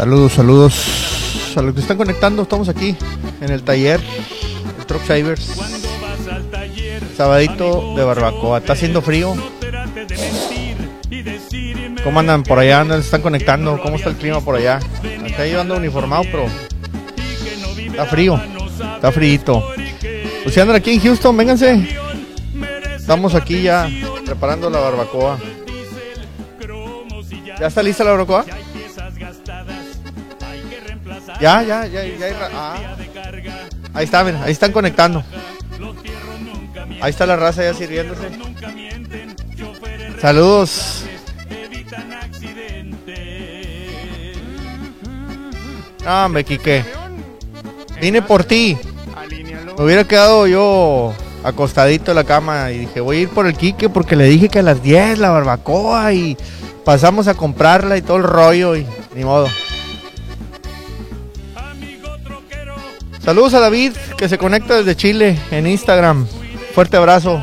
Saludos, saludos a los que están conectando. Estamos aquí en el taller, el Truck Savers. Sabadito de barbacoa. Está haciendo frío. ¿Cómo andan por allá? ¿Dónde se están conectando? ¿Cómo está el clima por allá? Acá yo ando uniformado, pero está frío. Está frío. Pues si andan aquí en Houston, vénganse. Estamos aquí ya preparando la barbacoa. ¿Ya está lista la barbacoa? Ya, ya, ya, ya hay ah. Ahí está, mira, ahí están conectando. Ahí está la raza ya sirviéndose. Saludos. Ah, hombre, Quique. Vine por ti. Me hubiera quedado yo acostadito en la cama y dije, voy a ir por el Quique porque le dije que a las 10 la barbacoa y pasamos a comprarla y todo el rollo y ni modo. Saludos a David que se conecta desde Chile en Instagram. Fuerte abrazo.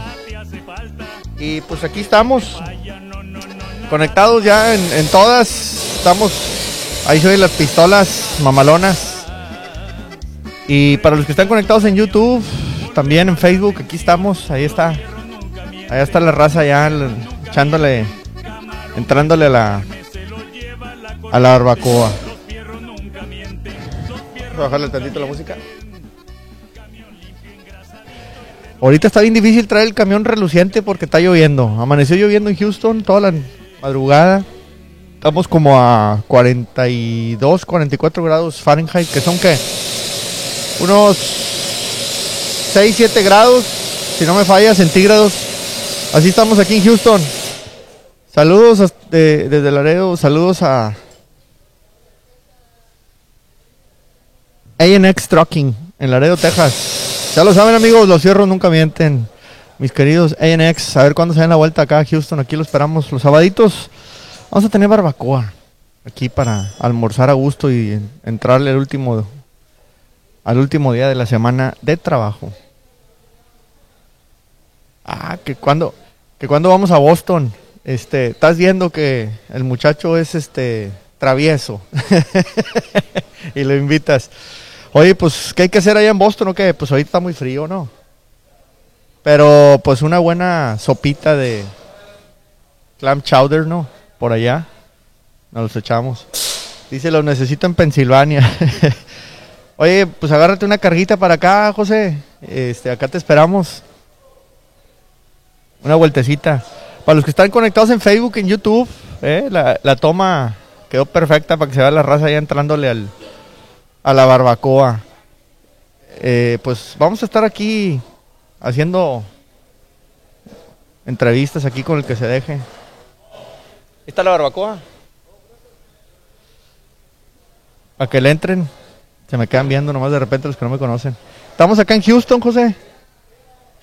Y pues aquí estamos. Conectados ya en, todas. Estamos. Ahí soy las pistolas mamalonas. Y para los que están conectados en YouTube, también en Facebook, aquí estamos. Ahí está. Ahí está la raza ya echándole. Entrándole a la. A la barbacoa bajarle tantito la música. Ahorita está bien difícil traer el camión reluciente porque está lloviendo. Amaneció lloviendo en Houston toda la madrugada. Estamos como a 42, 44 grados Fahrenheit, que son que unos 6, 7 grados, si no me falla, centígrados. Así estamos aquí en Houston. Saludos desde Laredo, saludos a ANX Trucking en Laredo, Texas. Ya lo saben, amigos, los cierros nunca mienten. Mis queridos ANX, a ver cuándo se den la vuelta acá a Houston. Aquí lo esperamos los sabaditos. Vamos a tener barbacoa aquí para almorzar a gusto y entrarle al último al último día de la semana de trabajo. Ah, que cuando que cuando vamos a Boston, este, estás viendo que el muchacho es este travieso y lo invitas. Oye, pues, ¿qué hay que hacer allá en Boston o qué? Pues ahorita está muy frío, ¿no? Pero, pues, una buena sopita de clam chowder, ¿no? Por allá. Nos los echamos. Dice, lo necesito en Pensilvania. Oye, pues agárrate una carguita para acá, José. Este, acá te esperamos. Una vueltecita. Para los que están conectados en Facebook, en YouTube, ¿eh? la, la toma quedó perfecta para que se vea la raza ya entrándole al, a la barbacoa. Eh, pues vamos a estar aquí haciendo entrevistas aquí con el que se deje. ¿Está la barbacoa? Para que le entren. Se me quedan viendo nomás de repente los que no me conocen. Estamos acá en Houston, José.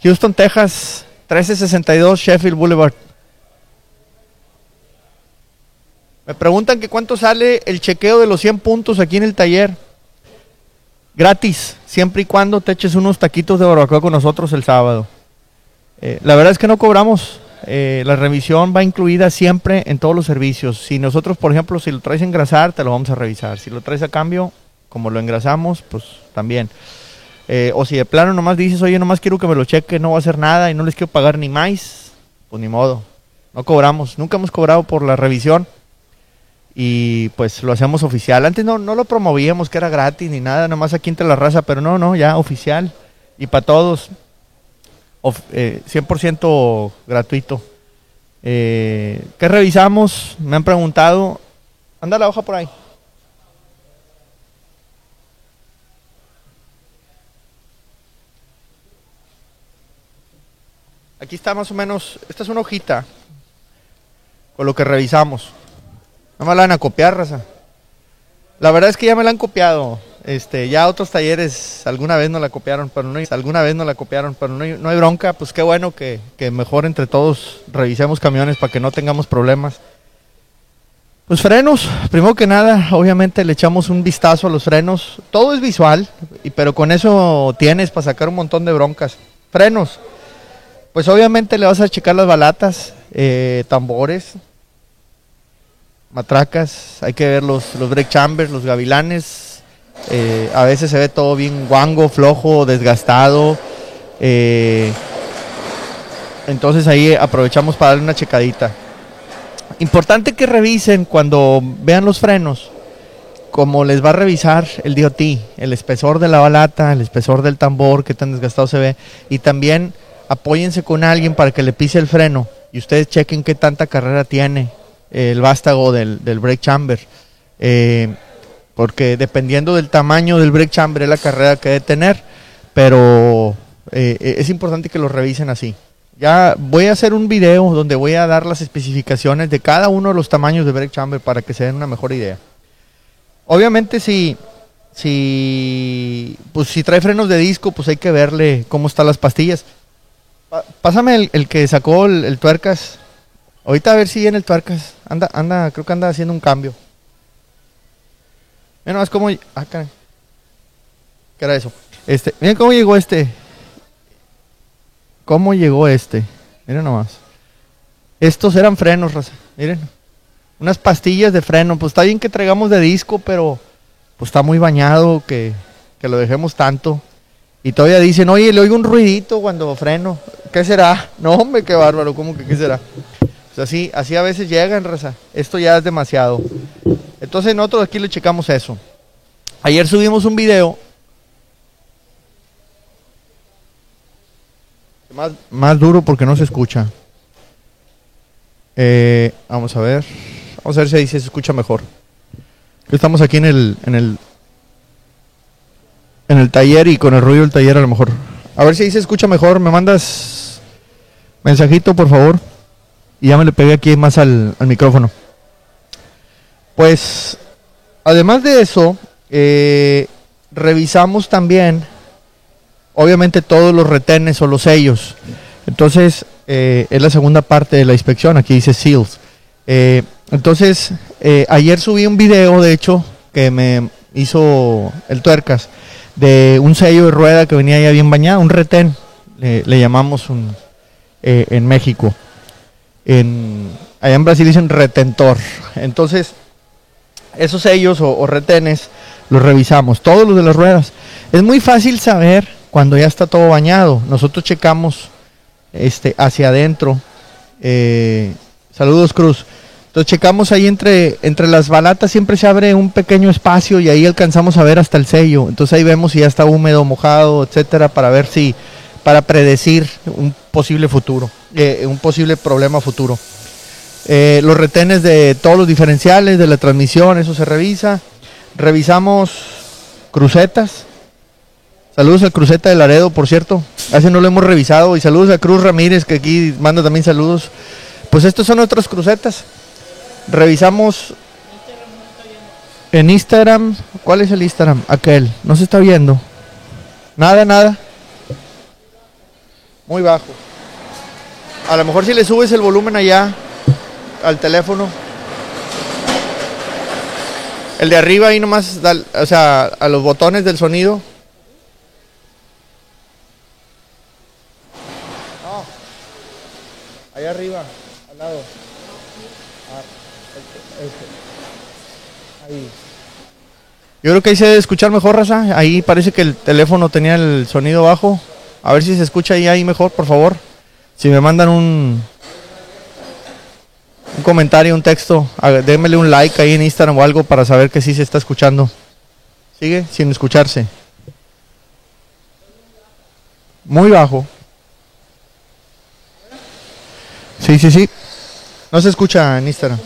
Houston, Texas. 1362 Sheffield Boulevard. Me preguntan que cuánto sale el chequeo de los 100 puntos aquí en el taller. Gratis, siempre y cuando te eches unos taquitos de barbacoa con nosotros el sábado. Eh, la verdad es que no cobramos. Eh, la revisión va incluida siempre en todos los servicios. Si nosotros, por ejemplo, si lo traes a engrasar, te lo vamos a revisar. Si lo traes a cambio, como lo engrasamos, pues también. Eh, o si de plano nomás dices, oye, nomás quiero que me lo cheque, no va a hacer nada y no les quiero pagar ni más, pues ni modo. No cobramos. Nunca hemos cobrado por la revisión y pues lo hacemos oficial. Antes no, no lo promovíamos que era gratis ni nada, nomás aquí entre la raza, pero no, no, ya oficial y para todos, 100% eh, gratuito. Eh, ¿Qué revisamos? Me han preguntado. Anda la hoja por ahí. Aquí está más o menos, esta es una hojita con lo que revisamos. Me la van a copiar, raza. La verdad es que ya me la han copiado. Este, ya otros talleres alguna vez no la copiaron, pero no hay, alguna vez no la copiaron, pero no hay bronca, pues qué bueno que, que, mejor entre todos revisemos camiones para que no tengamos problemas. Pues frenos, primero que nada, obviamente le echamos un vistazo a los frenos. Todo es visual, y, pero con eso tienes para sacar un montón de broncas. Frenos, pues obviamente le vas a checar las balatas, eh, tambores, matracas, hay que ver los, los brake chambers, los gavilanes. Eh, a veces se ve todo bien guango, flojo, desgastado. Eh, entonces ahí aprovechamos para darle una checadita. Importante que revisen cuando vean los frenos, como les va a revisar el DOT, el espesor de la balata, el espesor del tambor, qué tan desgastado se ve, y también apóyense con alguien para que le pise el freno y ustedes chequen qué tanta carrera tiene el vástago del, brake chamber. Eh, porque dependiendo del tamaño del brake chamber es la carrera que debe tener, pero eh, es importante que lo revisen así. Ya voy a hacer un video donde voy a dar las especificaciones de cada uno de los tamaños de brake chamber para que se den una mejor idea. Obviamente si, si, pues si trae frenos de disco, pues hay que verle cómo están las pastillas. pásame el, que sacó el, tuercas. Ahorita a ver si viene el tuercas. Anda, anda, creo que anda haciendo un cambio. Mira más cómo... Ah, ¿Qué era eso? Este, miren cómo llegó este. ¿Cómo llegó este? Miren nomás. Estos eran frenos, raza. Miren. Unas pastillas de freno. Pues está bien que traigamos de disco, pero pues está muy bañado que, que lo dejemos tanto. Y todavía dicen, oye, le oigo un ruidito cuando freno. ¿Qué será? No, hombre, qué bárbaro. ¿Cómo que qué será? Pues así, así a veces llegan, raza. Esto ya es demasiado. Entonces nosotros aquí le checamos eso. Ayer subimos un video Más, duro porque no se escucha. Eh, vamos a ver. Vamos a ver si ahí se escucha mejor. Estamos aquí en el, en el en el taller y con el ruido del taller a lo mejor. A ver si ahí se escucha mejor. Me mandas mensajito, por favor. Y ya me le pegué aquí más al, micrófono. Pues, además de eso, eh, revisamos también obviamente todos los retenes o los sellos. Entonces, eh, es la segunda parte de la inspección, aquí dice SEALS. Eh, entonces, ayer subí un video, de hecho, que me hizo el tuercas, de un sello de rueda que venía ya bien bañado, un retén, le llamamos un, en México. En, allá en Brasil dicen retentor. Entonces, esos sellos o, retenes los revisamos, todos los de las ruedas. Es muy fácil saber cuando ya está todo bañado. Nosotros checamos este, hacia adentro. Eh, saludos, Cruz. Entonces checamos ahí entre, entre las balatas, siempre se abre un pequeño espacio y ahí alcanzamos a ver hasta el sello. Entonces ahí vemos si ya está húmedo, mojado, etcétera, para ver si, para predecir un posible futuro, eh, un posible problema futuro. Eh, los retenes de todos los diferenciales de la transmisión, eso se revisa. Revisamos crucetas, Saludos al Cruceta de Laredo, por cierto. Hace no lo hemos revisado. Y saludos a Cruz Ramírez, que aquí manda también saludos. Pues estos son otras crucetas. Revisamos en Instagram. ¿Cuál es el Instagram? Aquel. No se está viendo. Nada, nada. Muy bajo. A lo mejor si le subes el volumen allá al teléfono. El de arriba ahí nomás, o sea, a los botones del sonido. arriba, al lado. Ah, este, este. Ahí. Yo creo que ahí se debe escuchar mejor, Raza. Ahí parece que el teléfono tenía el sonido bajo. A ver si se escucha ahí, ahí mejor, por favor. Si me mandan un, un comentario, un texto, démele un like ahí en Instagram o algo para saber que sí se está escuchando. Sigue sin escucharse. Muy bajo. Sí, sí, sí. No se escucha en Instagram.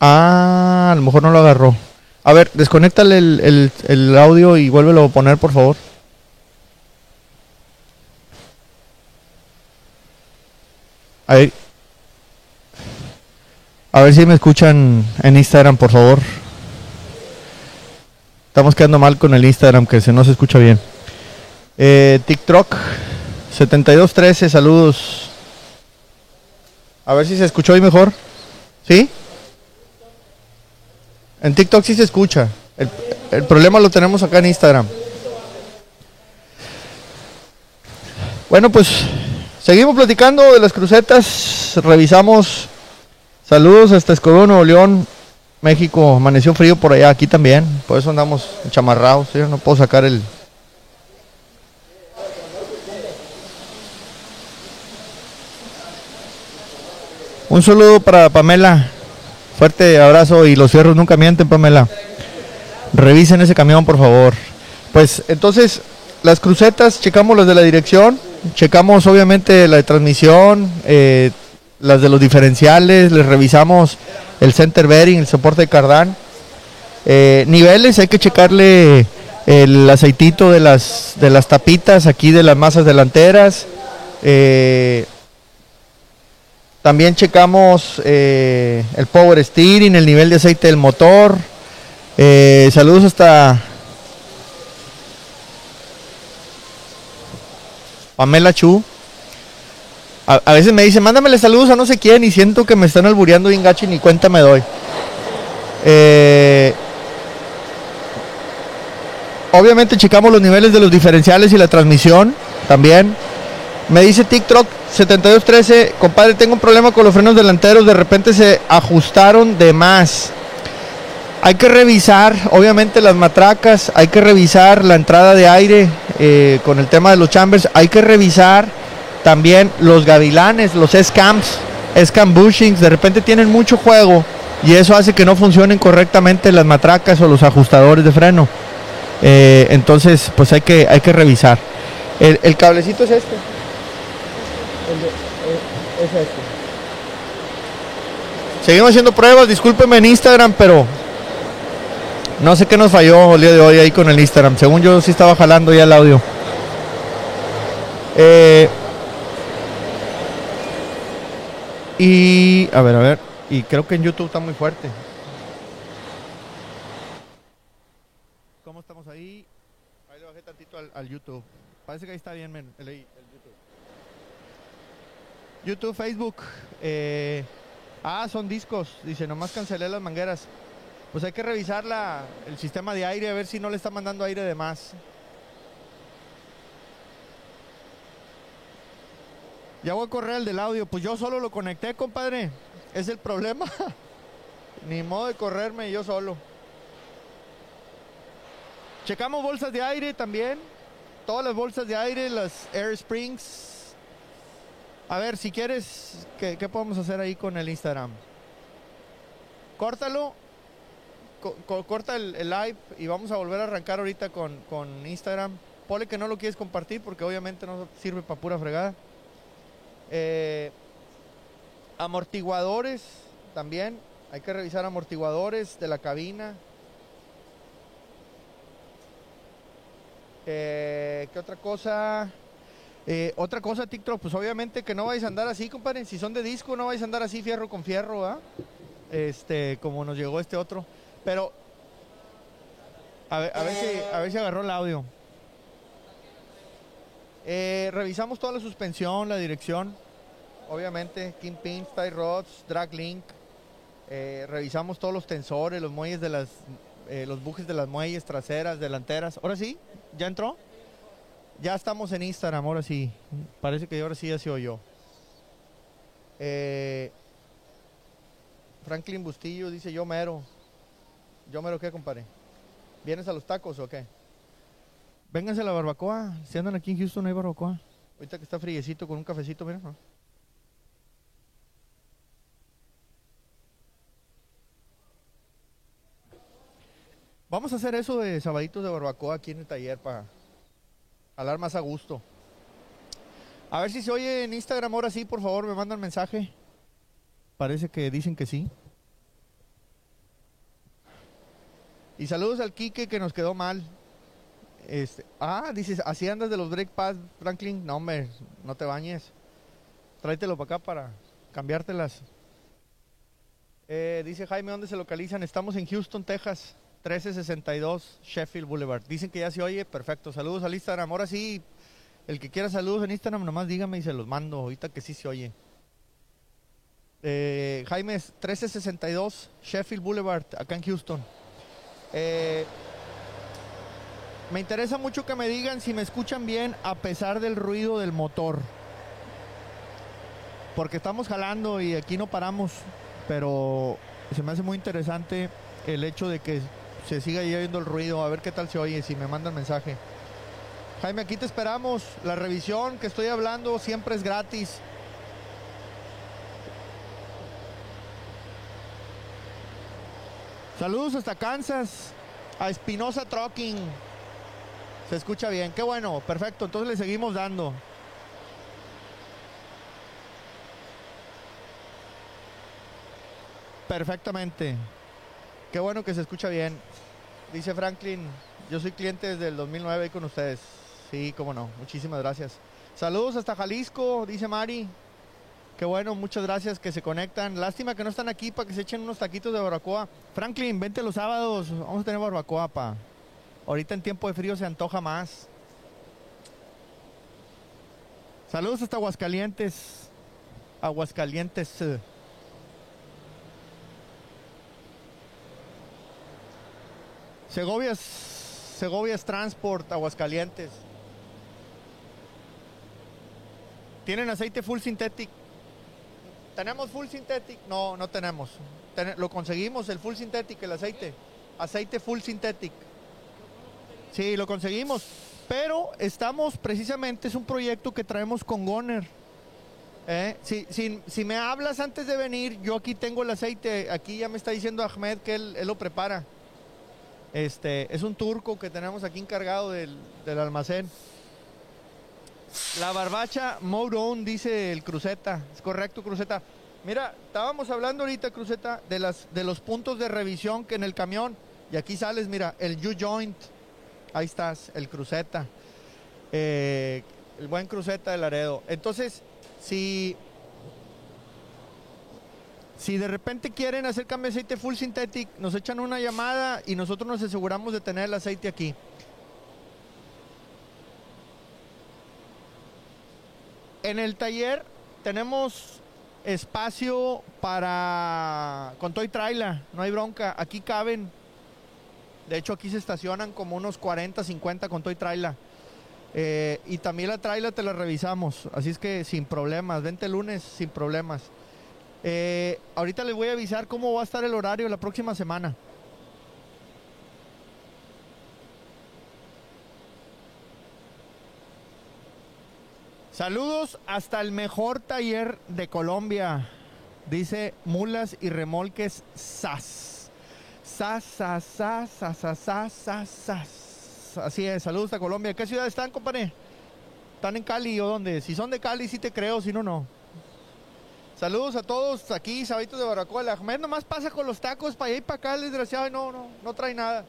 Ah, a lo mejor no lo agarró. A ver, desconéctale el, el, audio y vuélvelo a poner, por favor. A ver. A ver si me escuchan en Instagram, por favor. Estamos quedando mal con el Instagram, que se no se escucha bien. Eh, TikTok. 7213, saludos. A ver si se escuchó hoy mejor. ¿Sí? En TikTok sí se escucha. El, problema lo tenemos acá en Instagram. Bueno, pues seguimos platicando de las crucetas. Revisamos Saludos hasta Escobedo, Nuevo León, México. Amaneció frío por allá, aquí también. Por eso andamos chamarrados. Yo no puedo sacar el. Un saludo para Pamela. Fuerte abrazo y los cierros nunca mienten, Pamela. Revisen ese camión, por favor. Pues entonces, las crucetas, checamos las de la dirección, checamos obviamente la transmisión, eh, las de los diferenciales, les revisamos el center bearing, el soporte de cardán. Eh, niveles, hay que checarle el aceitito de las, de las tapitas aquí de las masas delanteras. Eh, también checamos el power steering, el nivel de aceite del motor. Saludos hasta Pamela Chu. A, a veces me dice, mándamele saludos a no sé quién y siento que me están albureando bien gacho y ni cuenta me doy. Eh, obviamente checamos los niveles de los diferenciales y la transmisión también. Me dice TikTok 7213, compadre, tengo un problema con los frenos delanteros, de repente se ajustaron de más. Hay que revisar, obviamente, las matracas, hay que revisar la entrada de aire eh, con el tema de los chambers, hay que revisar también los gavilanes, los S-cams, S-cam bushings, de repente tienen mucho juego y eso hace que no funcionen correctamente las matracas o los ajustadores de freno. Eh, entonces, pues hay que, hay que revisar. El, cablecito es este. El de- eh, es este. Seguimos haciendo pruebas, discúlpenme en Instagram, pero no sé qué nos falló el día de hoy ahí con el Instagram. Según yo sí estaba jalando ya el audio. Eh, y a ver, a ver. Y creo que en YouTube está muy fuerte. ¿Cómo estamos ahí? Ahí le bajé tantito al, YouTube. Parece que ahí está bien men, el, el YouTube. YouTube, Facebook. eh, ah, son discos. Dice, nomás cancelé las mangueras. Pues hay que revisar la, el sistema de aire a ver si no le está mandando aire de más. Ya voy a correr el del audio. Pues yo solo lo conecté, compadre. Es el problema. Ni modo de correrme yo solo. Checamos bolsas de aire también. Todas las bolsas de aire, las Air Springs. A ver, si quieres, ¿qué, qué podemos hacer ahí con el Instagram? Córtalo. Co- co- corta el, el live y vamos a volver a arrancar ahorita con, con Instagram. Pole que no lo quieres compartir porque obviamente no sirve para pura fregada. Eh, amortiguadores también. Hay que revisar amortiguadores de la cabina. Eh, ¿Qué otra cosa? Eh, otra cosa, TikTok, pues obviamente que no vais a andar así, compadre. Si son de disco, no vais a andar así fierro con fierro, ¿ah? Este, como nos llegó este otro. Pero, a ver, a ver, si, agarró el audio. Eh, revisamos toda la suspensión, la dirección, obviamente, kingpins, tie rods, drag link. Eh, revisamos todos los tensores, los muelles de las, eh, los bujes de las muelles traseras, delanteras. Ahora sí, ya entró. Ya estamos en Instagram, ahora sí. Parece que ahora sí ya se oyó. Eh, Franklin Bustillo dice yo mero. Yo mero qué, compadre. ¿Vienes a los tacos o qué? Vénganse a la barbacoa. Si andan aquí en Houston hay barbacoa. Ahorita que está friecito con un cafecito, mira. ¿no? Vamos a hacer eso de sabaditos de barbacoa aquí en el taller para hablar más a gusto. A ver si se oye en Instagram ahora sí, por favor, me mandan mensaje. Parece que dicen que sí. Y saludos al Quique que nos quedó mal. Este, ah, dices, así andas de los brake pads, Franklin. No, hombre, no te bañes. Tráetelo para acá para cambiártelas. Eh, dice Jaime, ¿dónde se localizan? Estamos en Houston, Texas, 1362 Sheffield Boulevard. Dicen que ya se oye, perfecto. Saludos al Instagram. Ahora sí, el que quiera saludos en Instagram, nomás dígame y se los mando. Ahorita que sí se oye. Eh, Jaime, es 1362 Sheffield Boulevard, acá en Houston. Eh, me interesa mucho que me digan si me escuchan bien a pesar del ruido del motor. Porque estamos jalando y aquí no paramos. pero se me hace muy interesante el hecho de que se siga yendo el ruido, a ver qué tal se oye, si me mandan mensaje. Jaime, aquí te esperamos. La revisión que estoy hablando siempre es gratis. Saludos hasta Kansas, a Espinosa Trucking. Se escucha bien, qué bueno, perfecto. Entonces le seguimos dando. Perfectamente. Qué bueno que se escucha bien. Dice Franklin, yo soy cliente desde el 2009 con ustedes. Sí, cómo no. Muchísimas gracias. Saludos hasta Jalisco, dice Mari. Qué bueno, muchas gracias que se conectan. Lástima que no están aquí para que se echen unos taquitos de barbacoa. Franklin, vente los sábados. Vamos a tener barbacoa, pa. Ahorita en tiempo de frío se antoja más. Saludos hasta Aguascalientes. Aguascalientes. Segovias, Segovias Transport, Aguascalientes. ¿Tienen aceite full synthetic? ¿Tenemos full synthetic? No, no tenemos. lo conseguimos, el full synthetic, el aceite. Aceite full synthetic. Sí, lo conseguimos. Pero estamos precisamente, es un proyecto que traemos con Goner. ¿Eh? Si, si, me hablas antes de venir, yo aquí tengo el aceite. Aquí ya me está diciendo Ahmed que él lo prepara. Este, es un turco que tenemos aquí encargado del, almacén. La barbacha Mourón, dice el Cruceta. Es correcto, Cruceta. Mira, estábamos hablando ahorita, Cruceta, de, las, de los puntos de revisión que en el camión. Y aquí sales, mira, el U-Joint. Ahí estás, el Cruceta. Eh, el buen Cruceta de Laredo. Entonces, si si de repente quieren hacer cambio de aceite full synthetic, nos echan una llamada y nosotros nos aseguramos de tener el aceite aquí. En el taller tenemos espacio para con toy trailer, no hay bronca, aquí caben. De hecho aquí se estacionan como unos 40, 50 con toy trailer. Eh, y también la trailer te la revisamos, así es que sin problemas, vente el lunes sin problemas. Eh, ahorita les voy a avisar cómo va a estar el horario la próxima semana. Saludos hasta el mejor taller de Colombia. Dice Mulas y Remolques SAS. SAS, SAS, SAS, SAS, SAS, SAS, Así es, saludos a Colombia. ¿Qué ciudad están, compadre? ¿Están en Cali o dónde? Si son de Cali, sí te creo, si no, no. Saludos a todos aquí, sabitos de Baracoa. Ahmed nomás pasa con los tacos para allá y para acá, desgraciado, y no, no, no trae nada.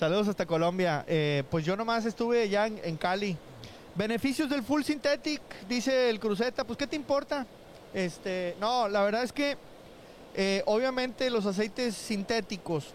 Saludos hasta Colombia. Eh, pues yo nomás estuve ya en, Cali. Beneficios del full synthetic, dice el Cruceta. Pues, ¿qué te importa? Este, no, la verdad es que eh, obviamente los aceites sintéticos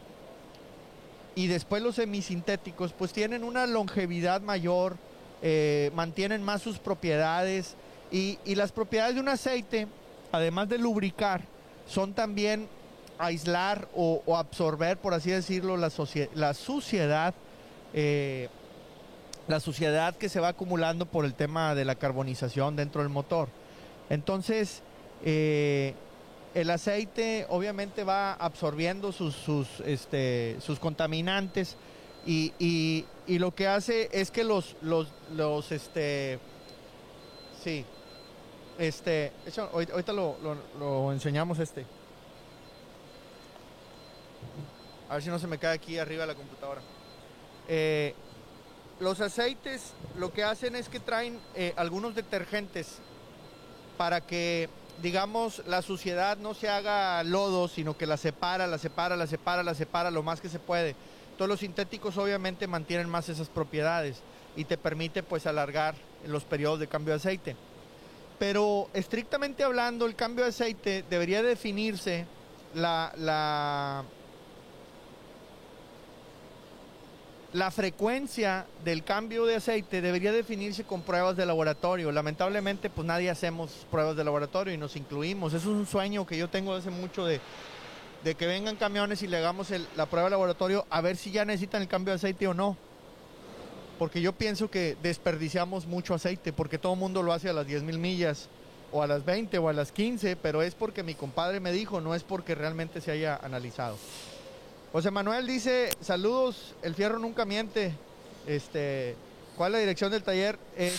y después los semisintéticos, pues tienen una longevidad mayor eh, mantienen más sus propiedades y, las propiedades de un aceite, además de lubricar, son también aislar o, absorber, por así decirlo, la, la suciedad, eh, la suciedad que se va acumulando por el tema de la carbonización dentro del motor. Entonces, eh, el aceite obviamente va absorbiendo sus, sus, este, sus contaminantes y, y, lo que hace es que los, los, los, este, sí, este, ahorita lo, lo, enseñamos este. A ver si no se me cae aquí arriba de la computadora. Eh, los aceites lo que hacen es que traen eh, algunos detergentes para que, digamos, la suciedad no se haga lodo, sino que la separa, la separa, la separa, la separa lo más que se puede. Todos los sintéticos obviamente mantienen más esas propiedades y te permite pues alargar los periodos de cambio de aceite. Pero estrictamente hablando, el cambio de aceite debería definirse la, la, la frecuencia del cambio de aceite debería definirse con pruebas de laboratorio. Lamentablemente, pues nadie hacemos pruebas de laboratorio y nos incluimos. Eso es un sueño que yo tengo hace mucho de que vengan camiones y le hagamos la prueba de laboratorio a ver si ya necesitan el cambio de aceite o no. Porque yo pienso que desperdiciamos mucho aceite, porque todo el mundo lo hace a las 10.000 millas o a las 20 o a las 15, pero es porque mi compadre me dijo, no es porque realmente se haya analizado. José Manuel dice, saludos, el fierro nunca miente. Este, ¿Cuál es la dirección del taller? Es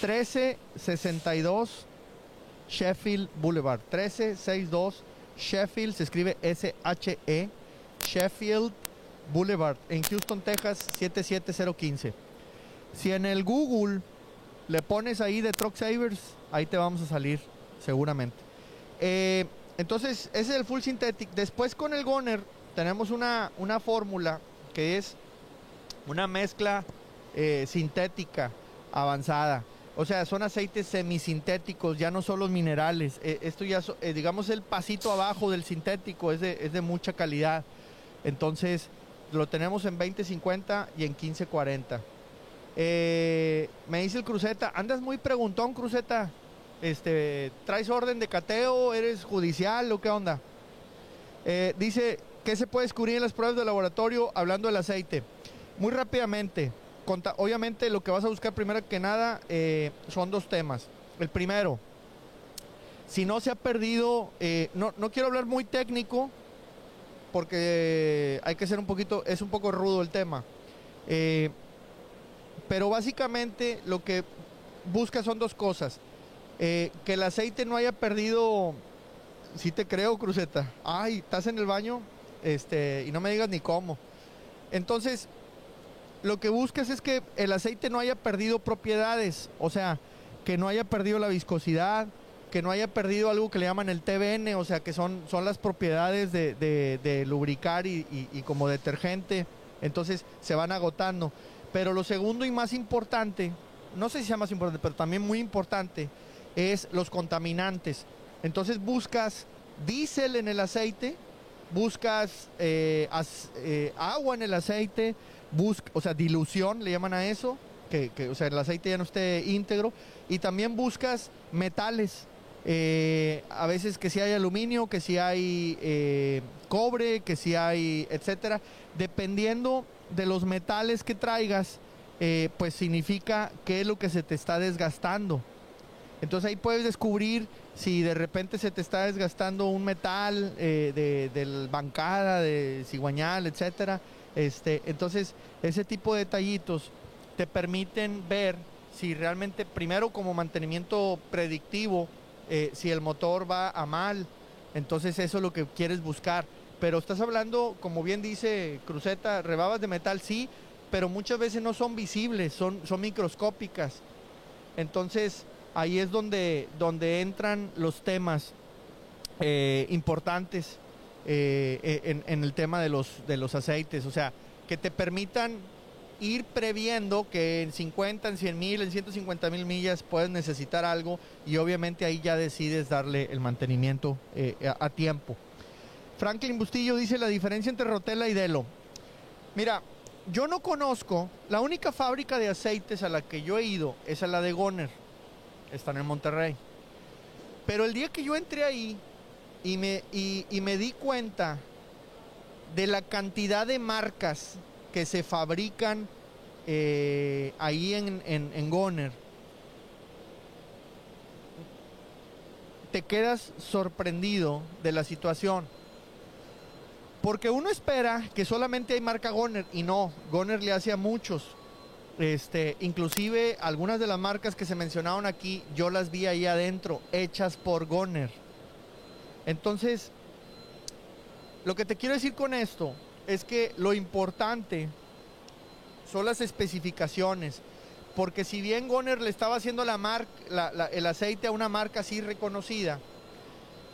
1362 Sheffield Boulevard. 1362 Sheffield, se escribe S-H-E, Sheffield Boulevard, en Houston, Texas, 77015. Si en el Google le pones ahí de Truck Savers, ahí te vamos a salir, seguramente. Eh, entonces, ese es el Full Synthetic. Después con el Goner tenemos una, una fórmula que es una mezcla eh, sintética avanzada. O sea, son aceites semisintéticos, ya no son los minerales. Eh, esto ya, eh, digamos, el pasito abajo del sintético es de, es de mucha calidad. Entonces, lo tenemos en 20.50 y en 15.40. Eh, me dice el Cruceta, andas muy preguntón, Cruceta. Este, ¿traes orden de cateo? ¿Eres judicial o qué onda? dice, ¿qué se puede descubrir en las pruebas de laboratorio hablando del aceite? Muy rápidamente, obviamente lo que vas a buscar primero que nada eh, son dos temas. El primero, si no se ha perdido, eh, no, quiero hablar muy técnico, porque hay que ser un poquito, es un poco rudo el tema. Eh, pero básicamente lo que busca son dos cosas. que el aceite no haya perdido, si te creo, Cruceta. Ay, estás en el baño, este, y no me digas ni cómo. Entonces, lo que buscas es que el aceite no haya perdido propiedades, o sea, que no haya perdido la viscosidad, que no haya perdido algo que le llaman el TBN, o sea, que son, son las propiedades de, lubricar y, como detergente, entonces se van agotando. Pero lo segundo y más importante, no sé si sea más importante, pero también muy importante, es los contaminantes. Entonces buscas diésel en el aceite, buscas eh, eh, agua en el aceite, busca, o sea, dilución, le llaman a eso, que, o sea, el aceite ya no esté íntegro, y también buscas metales, eh, a veces que si hay aluminio, que si hay cobre, que si hay, etcétera, dependiendo de los metales que traigas, pues significa qué es lo que se te está desgastando. Entonces ahí puedes descubrir si de repente se te está desgastando un metal de, del bancada, de cigüeñal, etcétera, este, entonces, ese tipo de detallitos te permiten ver si realmente, primero como mantenimiento predictivo, eh, si el motor va a mal, entonces eso es lo que quieres buscar. Pero estás hablando, como bien dice Cruceta, rebabas de metal, sí, pero muchas veces no son visibles, son, son microscópicas. Entonces, ahí es donde, donde entran los temas eh, importantes eh, eh, en, el tema de los, de los aceites, o sea, que te permitan ir previendo que en 50, en 100 mil, en 150 mil millas puedes necesitar algo y obviamente ahí ya decides darle el mantenimiento eh, a, tiempo. Franklin Bustillo dice la diferencia entre Rotella y Delo. Mira, yo no conozco, la única fábrica de aceites a la que yo he ido es a la de Goner, están en Monterrey. Pero el día que yo entré ahí, y me, y, me di cuenta de la cantidad de marcas que se fabrican eh, ahí en, en, Goner. Te quedas sorprendido de la situación. Porque uno espera que solamente hay marca Goner y no, Goner le hace a muchos. Este, inclusive algunas de las marcas que se mencionaron aquí, yo las vi ahí adentro, hechas por Goner. Entonces, lo que te quiero decir con esto es que lo importante son las especificaciones. Porque si bien Goner le estaba haciendo el aceite a una marca así reconocida,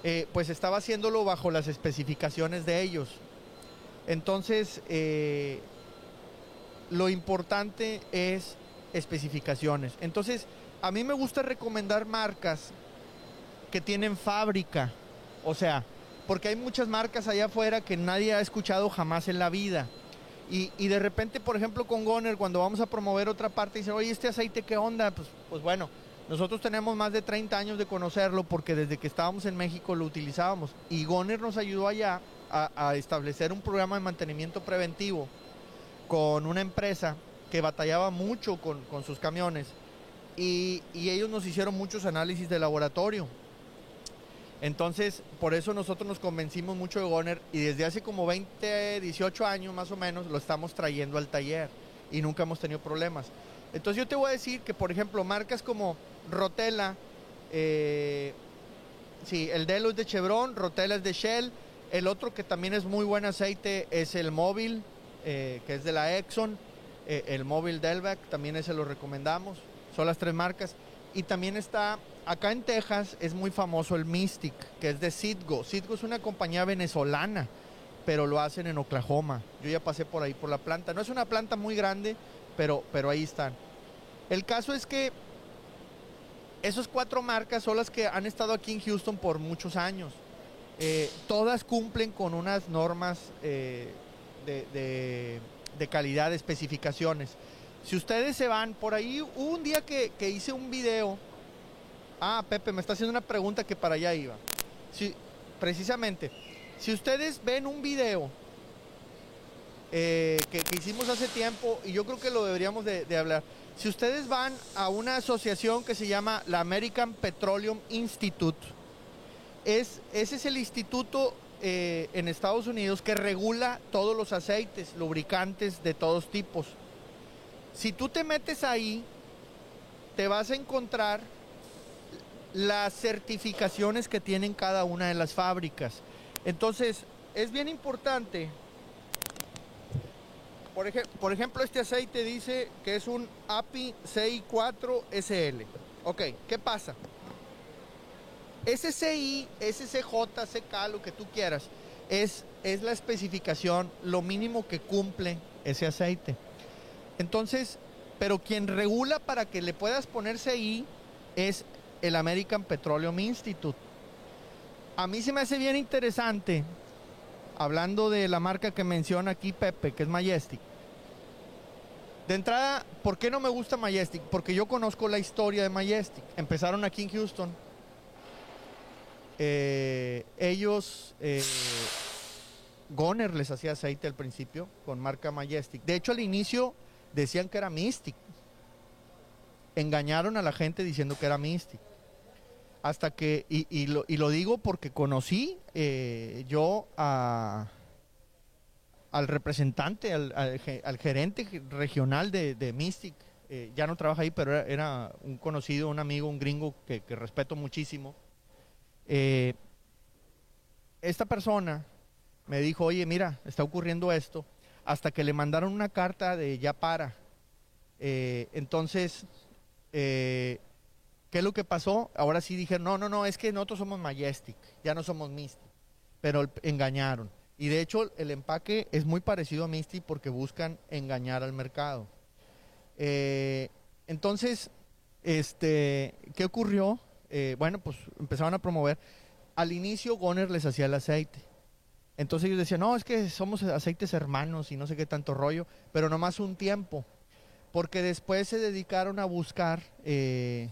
eh, pues estaba haciéndolo bajo las especificaciones de ellos. Entonces, eh, lo importante es especificaciones. Entonces, a mí me gusta recomendar marcas que tienen fábrica, o sea, porque hay muchas marcas allá afuera que nadie ha escuchado jamás en la vida. Y, de repente, por ejemplo, con Goner, cuando vamos a promover otra parte, dicen, oye, ¿este aceite qué onda? Pues, pues bueno, nosotros tenemos más de 30 años de conocerlo porque desde que estábamos en México lo utilizábamos. Y Goner nos ayudó allá a, establecer un programa de mantenimiento preventivo con una empresa que batallaba mucho con, con sus camiones y, y ellos nos hicieron muchos análisis de laboratorio. Entonces, por eso nosotros nos convencimos mucho de Goner y desde hace como 20, 18 años más o menos lo estamos trayendo al taller y nunca hemos tenido problemas. Entonces yo te voy a decir que, por ejemplo, marcas como Rotella, eh, sí, el Delo es de Chevron, Rotella es de Shell, el otro que también es muy buen aceite es el Móvil, eh, que es de la Exxon, eh, el Móvil Delvac, también ese lo recomendamos, son las tres marcas. Y también está, acá en Texas es muy famoso el Mystic, que es de Citgo. Citgo es una compañía venezolana, pero lo hacen en Oklahoma. Yo ya pasé por ahí por la planta. No es una planta muy grande, pero, pero ahí están. El caso es que esas cuatro marcas son las que han estado aquí en Houston por muchos años. Eh, todas cumplen con unas normas de, de, calidad, de especificaciones. Si ustedes se van por ahí, hubo un día que, hice un video. Ah, Pepe, me está haciendo una pregunta que para allá iba. Si, precisamente, si ustedes ven un video eh, que, hicimos hace tiempo, y yo creo que lo deberíamos de, hablar. Si ustedes van a una asociación que se llama la American Petroleum Institute, es, ese es el instituto eh, en Estados Unidos que regula todos los aceites, lubricantes de todos tipos. Si tú te metes ahí, te vas a encontrar las certificaciones que tienen cada una de las fábricas. Entonces, es bien importante. Por, por ejemplo, este aceite dice que es un API CI4SL. Ok, ¿qué pasa? SCI, SCJ, CK, lo que tú quieras, es, es la especificación, lo mínimo que cumple ese aceite. Entonces, pero quien regula para que le puedas poner CI es el American Petroleum Institute. A mí se me hace bien interesante, hablando de la marca que menciona aquí Pepe, que es Majestic. De entrada, ¿por qué no me gusta Majestic? Porque yo conozco la historia de Majestic. Empezaron aquí en Houston. Eh, ellos, eh, Goner les hacía aceite al principio con marca Majestic. De hecho, al inicio decían que era Mystic. Engañaron a la gente diciendo que era Mystic. Hasta que, y, lo, digo porque conocí eh, yo a, al representante, al, gerente regional de, Mystic. Eh, ya no trabaja ahí, pero era, un conocido, un amigo, un gringo que, respeto muchísimo. Eh, esta persona me dijo, oye, mira, está ocurriendo esto hasta que le mandaron una carta de ya para. Eh, entonces, eh, ¿qué es lo que pasó? Ahora sí dijeron, no, no, no, es que nosotros somos Majestic, ya no somos Misty, pero engañaron. Y de hecho el empaque es muy parecido a Misty porque buscan engañar al mercado. Entonces, este, ¿qué ocurrió? Bueno, pues empezaron a promover. Al inicio Goner les hacía el aceite entonces ellos decían, no, es que somos aceites hermanos y no sé qué tanto rollo, pero nomás un tiempo, porque después se dedicaron a buscar eh,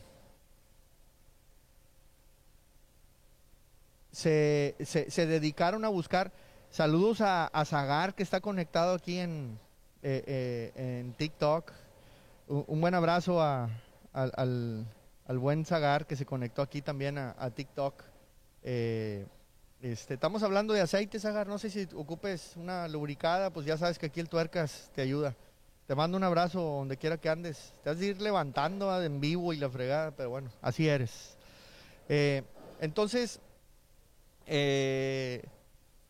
se, se, dedicaron a buscar. Saludos a, a, Zagar que está conectado aquí en, eh, eh, en TikTok. Un, buen abrazo a, al, buen Zagar que se conectó aquí también a, TikTok. Este, estamos hablando de aceite, Sagar. No sé si ocupes una lubricada, pues ya sabes que aquí el tuercas te ayuda. Te mando un abrazo donde quiera que andes. Te has de ir levantando en vivo y la fregada, pero bueno, así eres. Eh, entonces, eh,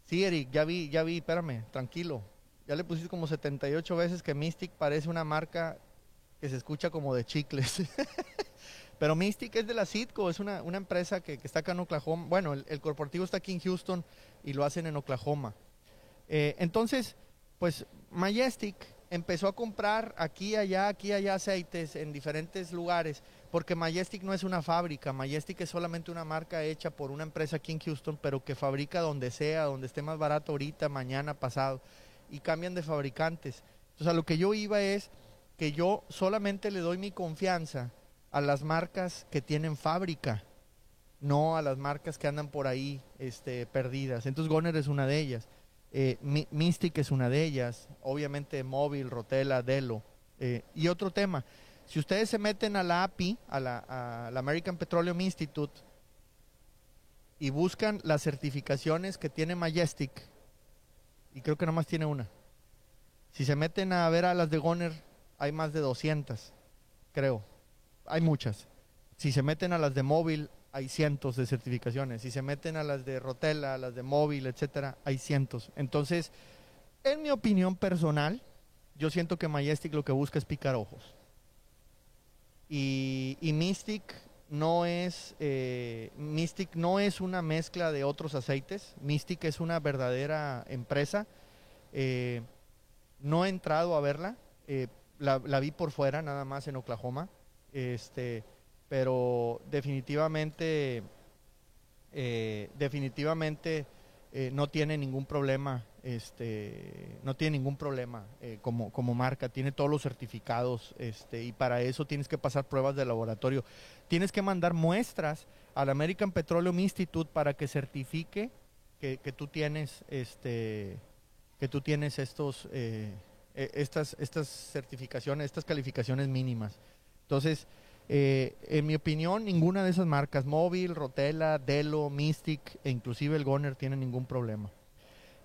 sí, Eric, ya vi, ya vi, espérame, tranquilo. Ya le pusiste como 78 veces que Mystic parece una marca que se escucha como de chicles. Pero Mystic es de la Citco, es una, empresa que, está acá en Oklahoma. Bueno, el, corporativo está aquí en Houston y lo hacen en Oklahoma. Eh, entonces, pues Majestic empezó a comprar aquí, allá, aquí, allá aceites en diferentes lugares, porque Majestic no es una fábrica, Majestic es solamente una marca hecha por una empresa aquí en Houston, pero que fabrica donde sea, donde esté más barato ahorita, mañana, pasado, y cambian de fabricantes. Entonces, a lo que yo iba es que yo solamente le doy mi confianza a las marcas que tienen fábrica, no a las marcas que andan por ahí este, perdidas. Entonces Goner es una de ellas. Eh, Mystic es una de ellas. Obviamente Móvil, Rotela, Delo. Eh, y otro tema, Si ustedes se meten a la API, a la, a la American Petroleum Institute, y buscan las certificaciones que tiene Majestic, y creo que nomás tiene una. Si se meten a ver a las de Goner, hay más de 200, creo. Hay muchas. Si se meten a las de móvil, hay cientos de certificaciones. Si se meten a las de Rotella, a las de móvil, etcétera, hay cientos. Entonces, en mi opinión personal, yo siento que Majestic lo que busca es picar ojos. Y, Mystic no es eh, Mystic no es una mezcla de otros aceites. Mystic es una verdadera empresa. Eh, no he entrado a verla. Eh, la, vi por fuera, nada más en Oklahoma. Este, pero definitivamente, definitivamente no tiene ningún problema este no tiene ningún problema eh, como, marca, tiene todos los certificados este, y para eso tienes que pasar pruebas de laboratorio. Tienes que mandar muestras al American Petroleum Institute para que certifique que, que tú tienes este estos eh, e, estas, estas certificaciones, estas calificaciones mínimas. Entonces, eh, en mi opinión, ninguna de esas marcas, Móvil, Rotella, Delo, Mystic e inclusive el Goner tienen ningún problema.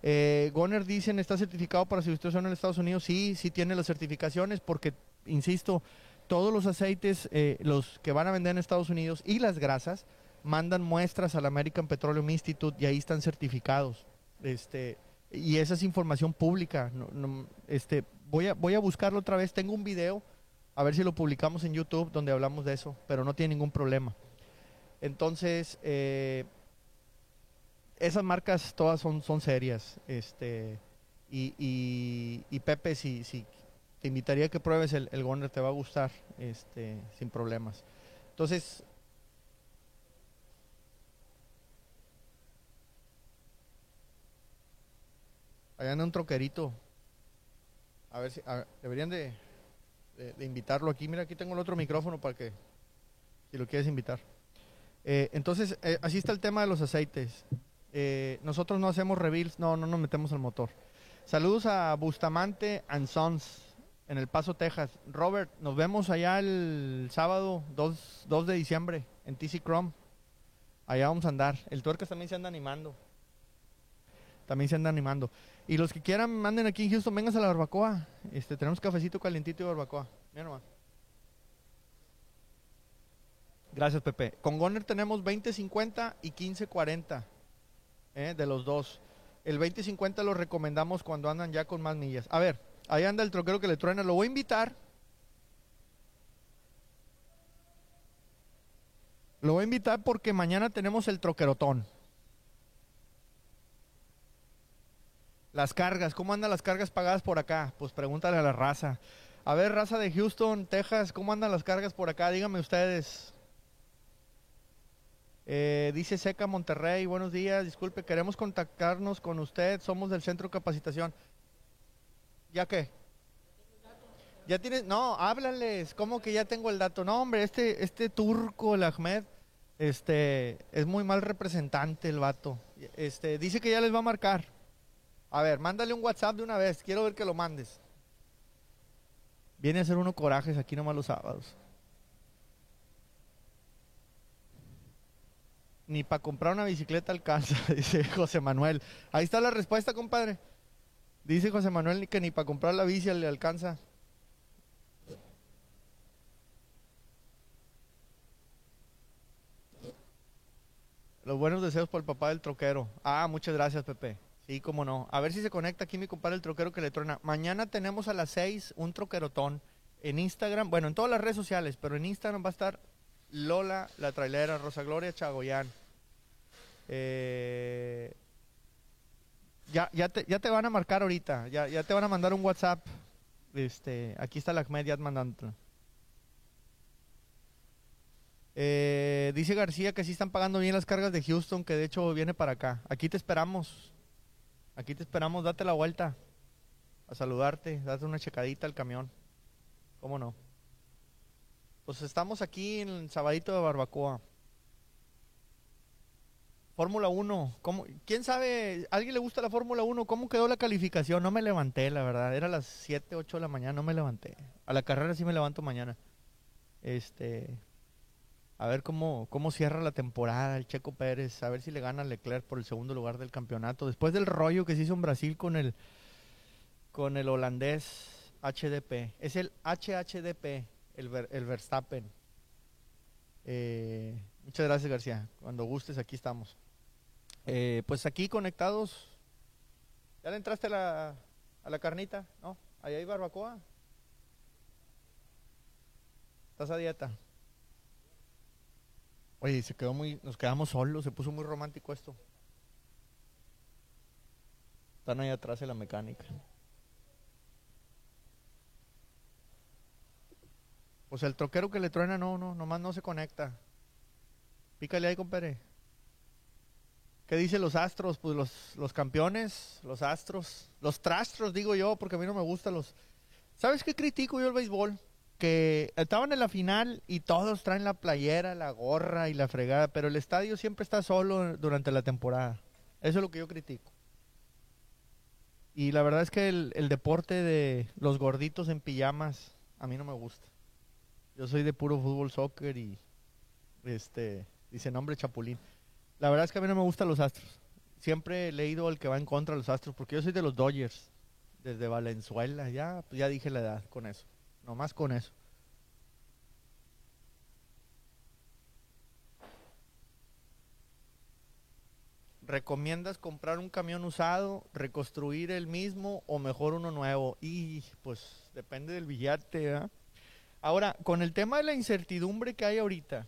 Eh, Goner dicen está certificado para sustitución en Estados Unidos. Sí, sí tiene las certificaciones porque, insisto, todos los aceites, eh, los que van a vender en Estados Unidos y las grasas, mandan muestras al American Petroleum Institute y ahí están certificados. Este, y esa es información pública. este, voy, a, voy a buscarlo otra vez. Tengo un video, a ver si lo publicamos en YouTube, donde hablamos de eso, pero no tiene ningún problema. Entonces, eh, esas marcas todas son, son serias. Este, y, y, Pepe, si, si te invitaría a que pruebes el, el Goner, te va a gustar, este, sin problemas. Entonces, allá anda un troquerito. A ver si deberían de, de, invitarlo aquí. Mira, aquí tengo el otro micrófono para que, si lo quieres invitar. Eh, entonces, eh, así está el tema de los aceites. Eh, nosotros no hacemos reveals, no, no nos metemos al motor. Saludos a Bustamante and Sons en El Paso, Texas. Robert, nos vemos allá el sábado 2, 2 de diciembre en TC Chrome. Allá vamos a andar. El Tuercas también se anda animando. También se anda animando. Y los que quieran, manden aquí en Houston, vengas a la barbacoa. Este, tenemos cafecito calientito y barbacoa. Mira nomás. Gracias, Pepe. Con Goner tenemos 20.50 y 15.40. ¿eh? de los dos. El 2050 lo recomendamos cuando andan ya con más millas. A ver, ahí anda el troquero que le truena. Lo voy a invitar. Lo voy a invitar porque mañana tenemos el troquerotón. Las cargas, ¿cómo andan las cargas pagadas por acá? Pues pregúntale a la raza. A ver, raza de Houston, Texas, ¿cómo andan las cargas por acá? Díganme ustedes. Eh, dice Seca Monterrey, buenos días, disculpe, queremos contactarnos con usted, somos del centro de capacitación. ¿Ya qué? Ya tienes, no, háblales, ¿cómo que ya tengo el dato? No, hombre, este, este turco, el Ahmed, este, es muy mal representante el vato. Este, dice que ya les va a marcar. A ver, mándale un WhatsApp de una vez, quiero ver que lo mandes. Viene a ser uno corajes aquí nomás los sábados. Ni para comprar una bicicleta alcanza, dice José Manuel. Ahí está la respuesta, compadre. Dice José Manuel que ni para comprar la bici le alcanza. Los buenos deseos por el papá del troquero. Ah, muchas gracias, Pepe. Sí, cómo no. A ver si se conecta aquí mi compadre el troquero que le truena. Mañana tenemos a las 6 un troquerotón en Instagram. Bueno, en todas las redes sociales, pero en Instagram va a estar Lola, la trailera, Rosa Gloria Chagoyán. Eh, ya, ya, te, ya te van a marcar ahorita, ya, ya te van a mandar un WhatsApp. Este, aquí está la Ahmed ya mandando. Eh, dice García que sí están pagando bien las cargas de Houston, que de hecho viene para acá. Aquí te esperamos. Aquí te esperamos, date la vuelta a saludarte, date una checadita al camión. ¿Cómo no? Pues estamos aquí en el sabadito de barbacoa. Fórmula 1, ¿cómo, ¿quién sabe? ¿Alguien le gusta la Fórmula 1? ¿Cómo quedó la calificación? No me levanté, la verdad. Era las 7, 8 de la mañana, no me levanté. A la carrera sí me levanto mañana. Este, a ver cómo, cómo cierra la temporada el Checo Pérez, a ver si le gana Leclerc por el segundo lugar del campeonato. Después del rollo que se hizo en Brasil con el, con el holandés HDP. Es el HHDP, el, el Verstappen. Eh, muchas gracias, García. Cuando gustes, aquí estamos. Eh, pues aquí conectados. ¿Ya le entraste a la, a la carnita? ¿No? ¿Ahí hay barbacoa? ¿Estás a dieta? Oye, se quedó muy, nos quedamos solos, se puso muy romántico esto. Están ahí atrás de la mecánica. Pues el troquero que le truena, no, no, nomás no se conecta. Pícale ahí, compadre. ¿Qué dicen los astros? Pues los, los campeones, los astros, los trastros, digo yo, porque a mí no me gustan los... ¿Sabes qué critico yo el béisbol? Que estaban en la final y todos traen la playera, la gorra y la fregada, pero el estadio siempre está solo durante la temporada. Eso es lo que yo critico. Y la verdad es que el, deporte de los gorditos en pijamas a mí no me gusta. Yo soy de puro fútbol, soccer y este dice nombre Chapulín. La verdad es que a mí no me gustan los Astros. Siempre he leído el que va en contra de los Astros porque yo soy de los Dodgers desde Valenzuela, ya ya dije la edad con eso. Nomás con eso. ¿Recomiendas comprar un camión usado, reconstruir el mismo o mejor uno nuevo? Y pues depende del billete. Ahora, con el tema de la incertidumbre que hay ahorita,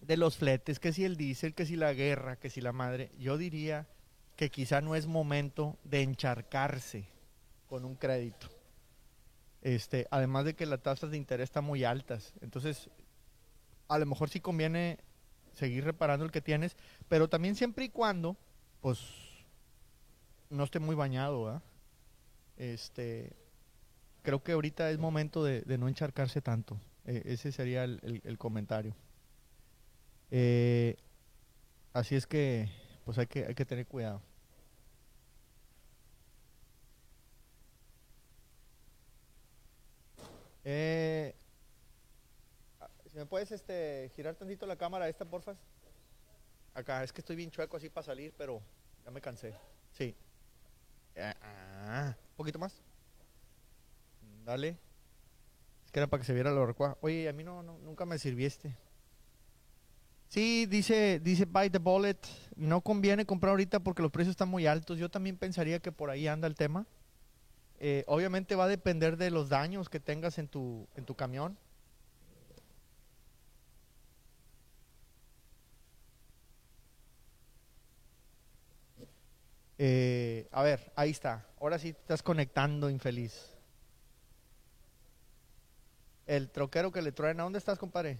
de los fletes, que si el diésel, que si la guerra, que si la madre, yo diría que quizá no es momento de encharcarse con un crédito. Este, además de que las tasas de interés están muy altas. Entonces, a lo mejor sí conviene seguir reparando el que tienes, pero también siempre y cuando, pues, no esté muy bañado. Este, creo que ahorita es momento de, no encharcarse tanto. E, ese sería el, comentario. Eh, así es que, pues hay que, hay que tener cuidado. Eh, si me puedes este, girar tantito la cámara esta, porfa. Acá, es que estoy bien chueco así para salir, pero ya me cansé. Sí. Ah, un poquito más. Dale. Es que era para que se viera la barbacoa. Oye, a mí no, nunca me sirvieste. Sí, dice, dice Buy the Bullet. No conviene comprar ahorita porque los precios están muy altos. Yo también pensaría que por ahí anda el tema. Eh, obviamente va a depender de los daños que tengas en tu, en tu camión. Eh, a ver, ahí está. Ahora sí te estás conectando, infeliz. El troquero que le truena. ¿Dónde estás, compadre?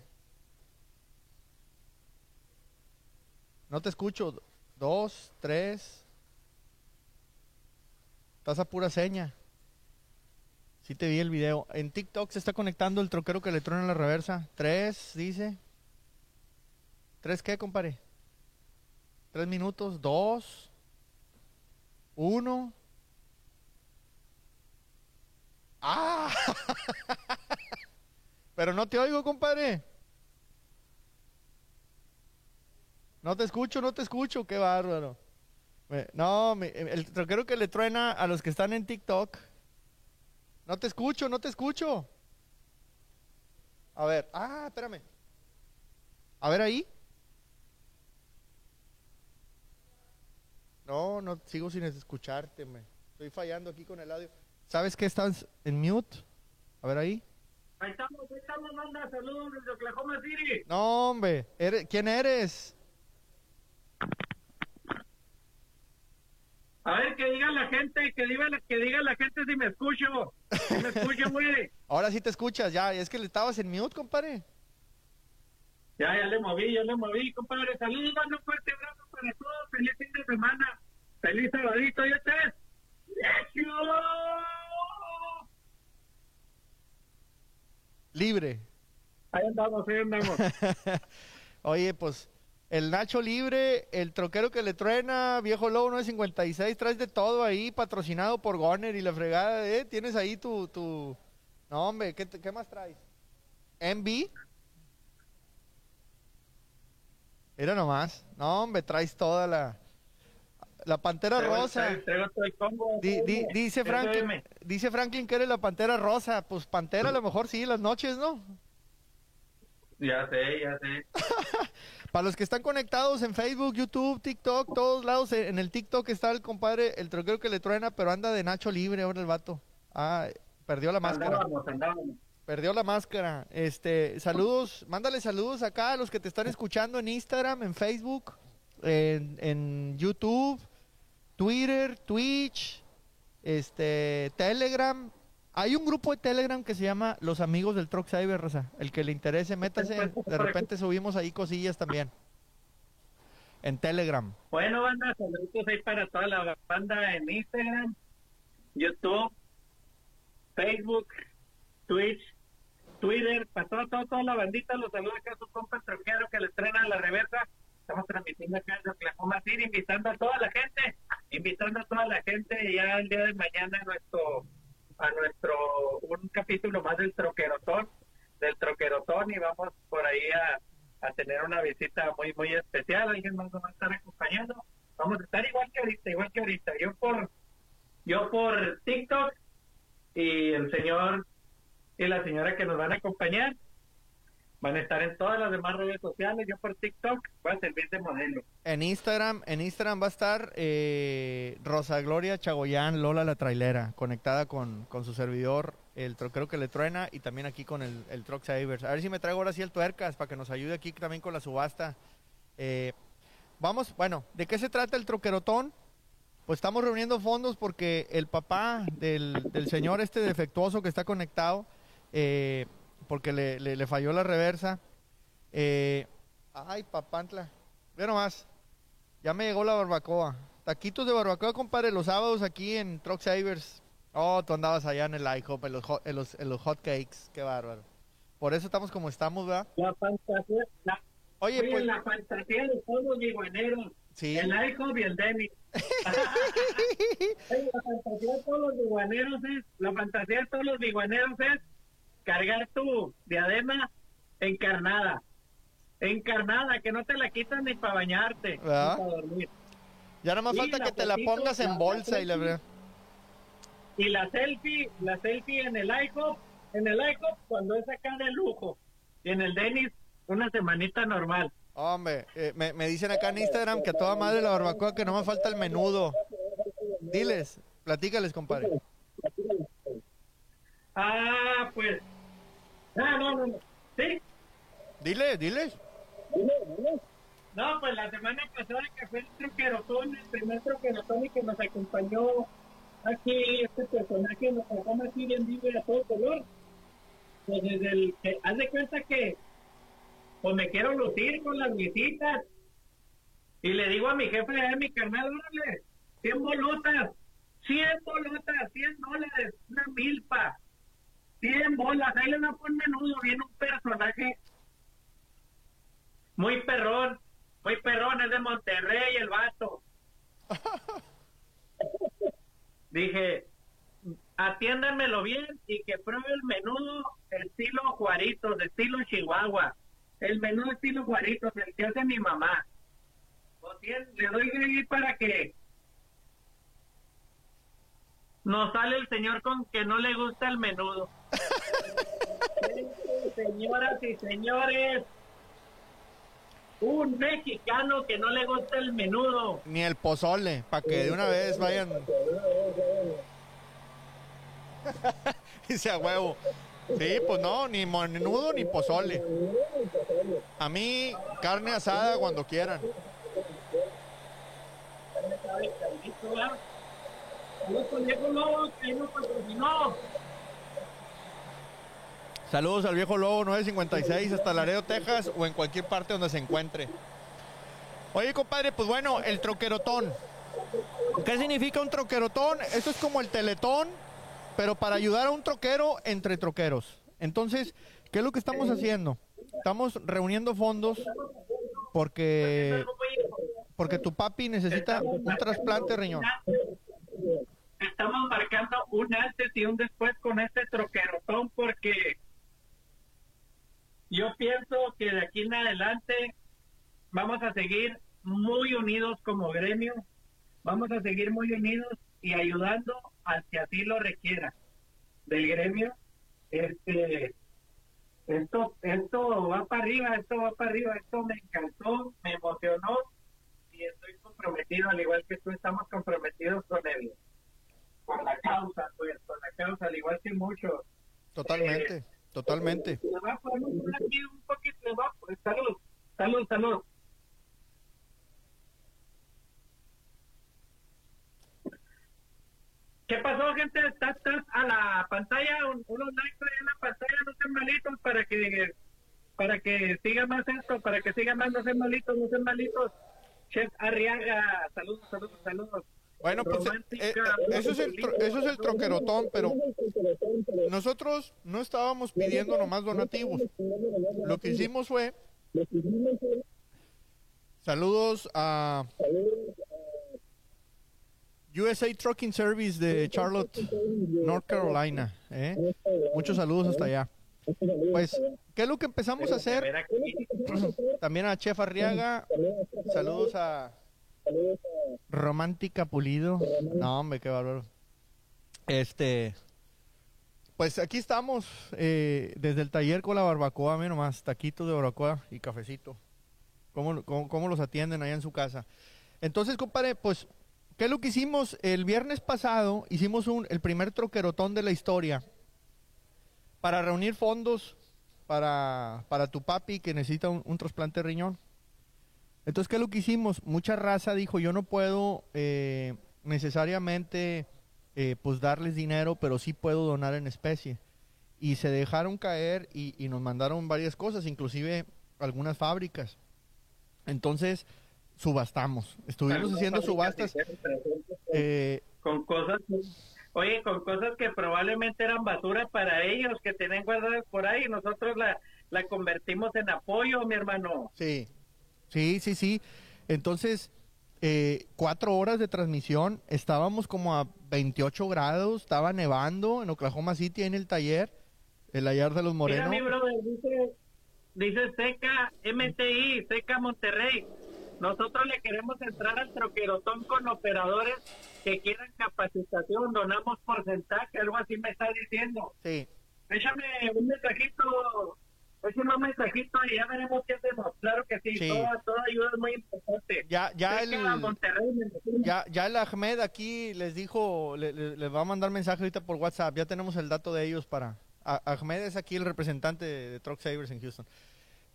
No te escucho. Dos, tres. Estás a pura seña. Sí te vi el video. En TikTok se está conectando el troquero que le truena la reversa. Tres, dice. ¿Tres qué, compadre? Tres minutos. Dos. Uno. ¡Ah! Pero no te oigo, compadre. No te escucho, no te escucho, qué bárbaro. No, el troquero que le truena a los que están en TikTok. No te escucho, no te escucho. A ver, ah, espérame. A ver ahí. No, no, sigo sin escucharte, me. Estoy fallando aquí con el audio. ¿Sabes que estás en mute? A ver ahí. Ahí estamos, ahí estamos, manda saludos desde Oklahoma City. No, hombre, ¿quién eres? A ver, que diga la gente, que diga, que diga la gente si me escucho. Si me escucho, güey. Ahora sí te escuchas, ya. Es que le estabas en mute, compadre. Ya, ya le moví, ya le moví, compadre. Saludos, un fuerte abrazo para todos. Feliz fin de semana. Feliz sabadito, ya estés. Libre. Ahí andamos, ahí andamos. Oye, pues el Nacho libre, el troquero que le truena, viejo lobo 956, traes de todo ahí, patrocinado por Goner y la fregada, ¿eh? Tienes ahí tu, tu... No, hombre, ¿qué, qué más traes? MB. Mira nomás. No, hombre, traes toda la. La pantera rosa. combo. Di- di- dice, Franklin, dice Franklin que eres la pantera rosa. Pues pantera a lo mejor sí, las noches, ¿no? Ya sé, ya sé. Para los que están conectados en Facebook, YouTube, TikTok, todos lados, eh, en el TikTok está el compadre, el troquero que le truena, pero anda de Nacho libre ahora el vato. Ah, perdió la máscara. Perdió la máscara. Este, saludos, mándale saludos acá a los que te están escuchando en Instagram, en Facebook, en, en YouTube, Twitter, Twitch, este, Telegram. Hay un grupo de Telegram que se llama Los Amigos del Truck Cyber, Rosa. El que le interese, métase. De repente subimos ahí cosillas también. En Telegram. Bueno, banda, saludos ahí para toda la banda en Instagram, YouTube, Facebook, Twitch, Twitter, para toda, toda, toda la bandita. Los saluda acá su compa troquero que le estrena la reversa. Estamos transmitiendo acá en Oklahoma City, invitando a toda la gente, invitando a toda la gente ya el día de mañana a nuestro, a nuestro, un capítulo más del troquerotón, del troquerotón y vamos por ahí a, a tener una visita muy, muy especial. Alguien más nos va a estar acompañando. Vamos a estar igual que ahorita, igual que ahorita. Yo por, yo por TikTok y el señor y la señora que nos van a acompañar van a estar en todas las demás redes sociales. Yo por TikTok voy a servir de modelo. En Instagram, en Instagram va a estar eh, Rosa Gloria Chagoyán, Lola la trailera, conectada con, con su servidor, el troquero que le truena, y también aquí con el, el Truck Savers. A ver si me traigo ahora sí el tuercas para que nos ayude aquí también con la subasta. Eh, vamos, bueno, ¿de qué se trata el troquerotón? Pues estamos reuniendo fondos porque el papá del, del señor este defectuoso que está conectado, eh, porque le, le- le falló la reversa. eh, ay, papantla. Ve nomás. Ya me llegó la barbacoa. Taquitos de barbacoa, compadre, los sábados aquí en Truck Savers. Oh, tú andabas allá en el IHOP, en los, hot, en los, en los hot cakes. Qué bárbaro. Por eso estamos como estamos, ¿verdad? La fantasía, la, Oye, oye, pues... la fantasía de todos los iguaneros. Sí. El IHOP y el Demi. La fantasía de todos los iguaneros es, la fantasía de todos los es cargar tu diadema encarnada. Encarnada, que no te la quitan ni para bañarte, ni para dormir. Ya nada más falta que te la pongas en bolsa y la verdad. Y la selfie, la selfie en el IHOP, en el IHOP cuando es acá de lujo. Y en el Denis, una semanita normal. Hombre, eh, me, me dicen acá en Instagram que a toda madre la barbacoa que no me falta el menudo. Diles, platícales, compadre. Ah, pues. Ah, no, no, no. Sí, Dile, diles. No, pues la semana pasada que fue el troquerotón, el primer troquerotón y que nos acompañó aquí este personaje nos acompaña aquí bien vivo y a todo color. Pues desde el que, haz de cuenta que pues me quiero lucir con las visitas y le digo a mi jefe, a mi carnal, órale, 100 bolutas, 100 bolutas, 100 dólares, una milpa, 100 bolas, ahí le menudo, viene un personaje muy perrón, muy perrón, es de Monterrey el vato. Dije, atiéndanmelo bien y que pruebe el menudo estilo Juaritos, de estilo Chihuahua. El menú estilo Juaritos, el que hace mi mamá. Le doy ahí para que nos sale el señor con que no le gusta el menudo. Señoras y señores, un mexicano que no le gusta el menudo. Ni el pozole, para que de una vez vayan. Dice a huevo. Sí, pues no, ni menudo ni pozole. A mí, carne asada cuando quieran. Saludos con Diego Lobo, que nos patrocinó. Saludos al viejo lobo 956 hasta Laredo, Texas o en cualquier parte donde se encuentre. Oye, compadre, pues bueno, el troquerotón. ¿Qué significa un troquerotón? Esto es como el teletón, pero para ayudar a un troquero entre troqueros. Entonces, ¿qué es lo que estamos haciendo? Estamos reuniendo fondos porque porque tu papi necesita un trasplante de riñón. Estamos marcando un antes y un después con este troquerotón porque que de aquí en adelante vamos a seguir muy unidos como gremio, vamos a seguir muy unidos y ayudando al que así lo requiera del gremio. Este, esto, esto va para arriba, esto va para arriba, esto me encantó, me emocionó y estoy comprometido, al igual que tú estamos comprometidos con él, con la causa, pues, con la causa, al igual que muchos. Totalmente, Eh, totalmente. Salud, salud, salud. ¿Qué pasó, gente? Estás, a la pantalla, un- unos likes ahí en la pantalla, no sean malitos para que para que siga más esto, para que siga más, no sean malitos, no sean malitos. Chef Arriaga, saludos, saludos, saludos. Bueno, pues eh, eh, eso, es el tro- eso es el troquerotón, pero nosotros no estábamos pidiendo nomás donativos. Lo que hicimos fue saludos a USA Trucking Service de Charlotte, North Carolina. ¿eh? Muchos saludos hasta allá. Pues, ¿qué es lo que empezamos a hacer? También a Chef Arriaga. Saludos a Romántica Pulido. No, hombre, qué bárbaro. Este. Pues aquí estamos eh, desde el taller con la barbacoa, mira nomás, taquitos de barbacoa y cafecito. ¿Cómo, cómo, cómo los atienden allá en su casa? Entonces, compadre, pues, ¿qué es lo que hicimos? El viernes pasado hicimos un, el primer troquerotón de la historia para reunir fondos para, para tu papi que necesita un, un trasplante de riñón. Entonces, ¿qué es lo que hicimos? Mucha raza dijo, yo no puedo eh, necesariamente eh, pues darles dinero, pero sí puedo donar en especie. Y se dejaron caer y, y nos mandaron varias cosas, inclusive algunas fábricas. Entonces, subastamos. Estuvimos haciendo subastas. presentes eh, con cosas oye con cosas que probablemente eran basura para ellos que tenían guardadas por ahí nosotros la la convertimos en apoyo mi hermano Sí, sí, sí, sí. Entonces, eh, cuatro horas de transmisión, estábamos como a 28 grados, estaba nevando en Oklahoma City en el taller, el taller de los mira Morenos. mi brother dice dice Seca MTI Seca Monterrey nosotros le queremos entrar al troquerotón con operadores que quieran capacitación donamos porcentaje algo así me está diciendo Sí, échame un mensajito échame un mensajito y ya veremos qué hacemos claro que sí, Sí. Toda, toda ayuda es muy importante ya, ya el, ya, ya el Ahmed aquí les dijo, le- le- les va a mandar mensaje ahorita por WhatsApp, ya tenemos el dato de ellos para... A- Ahmed es aquí el representante de, de Truck Savers en Houston.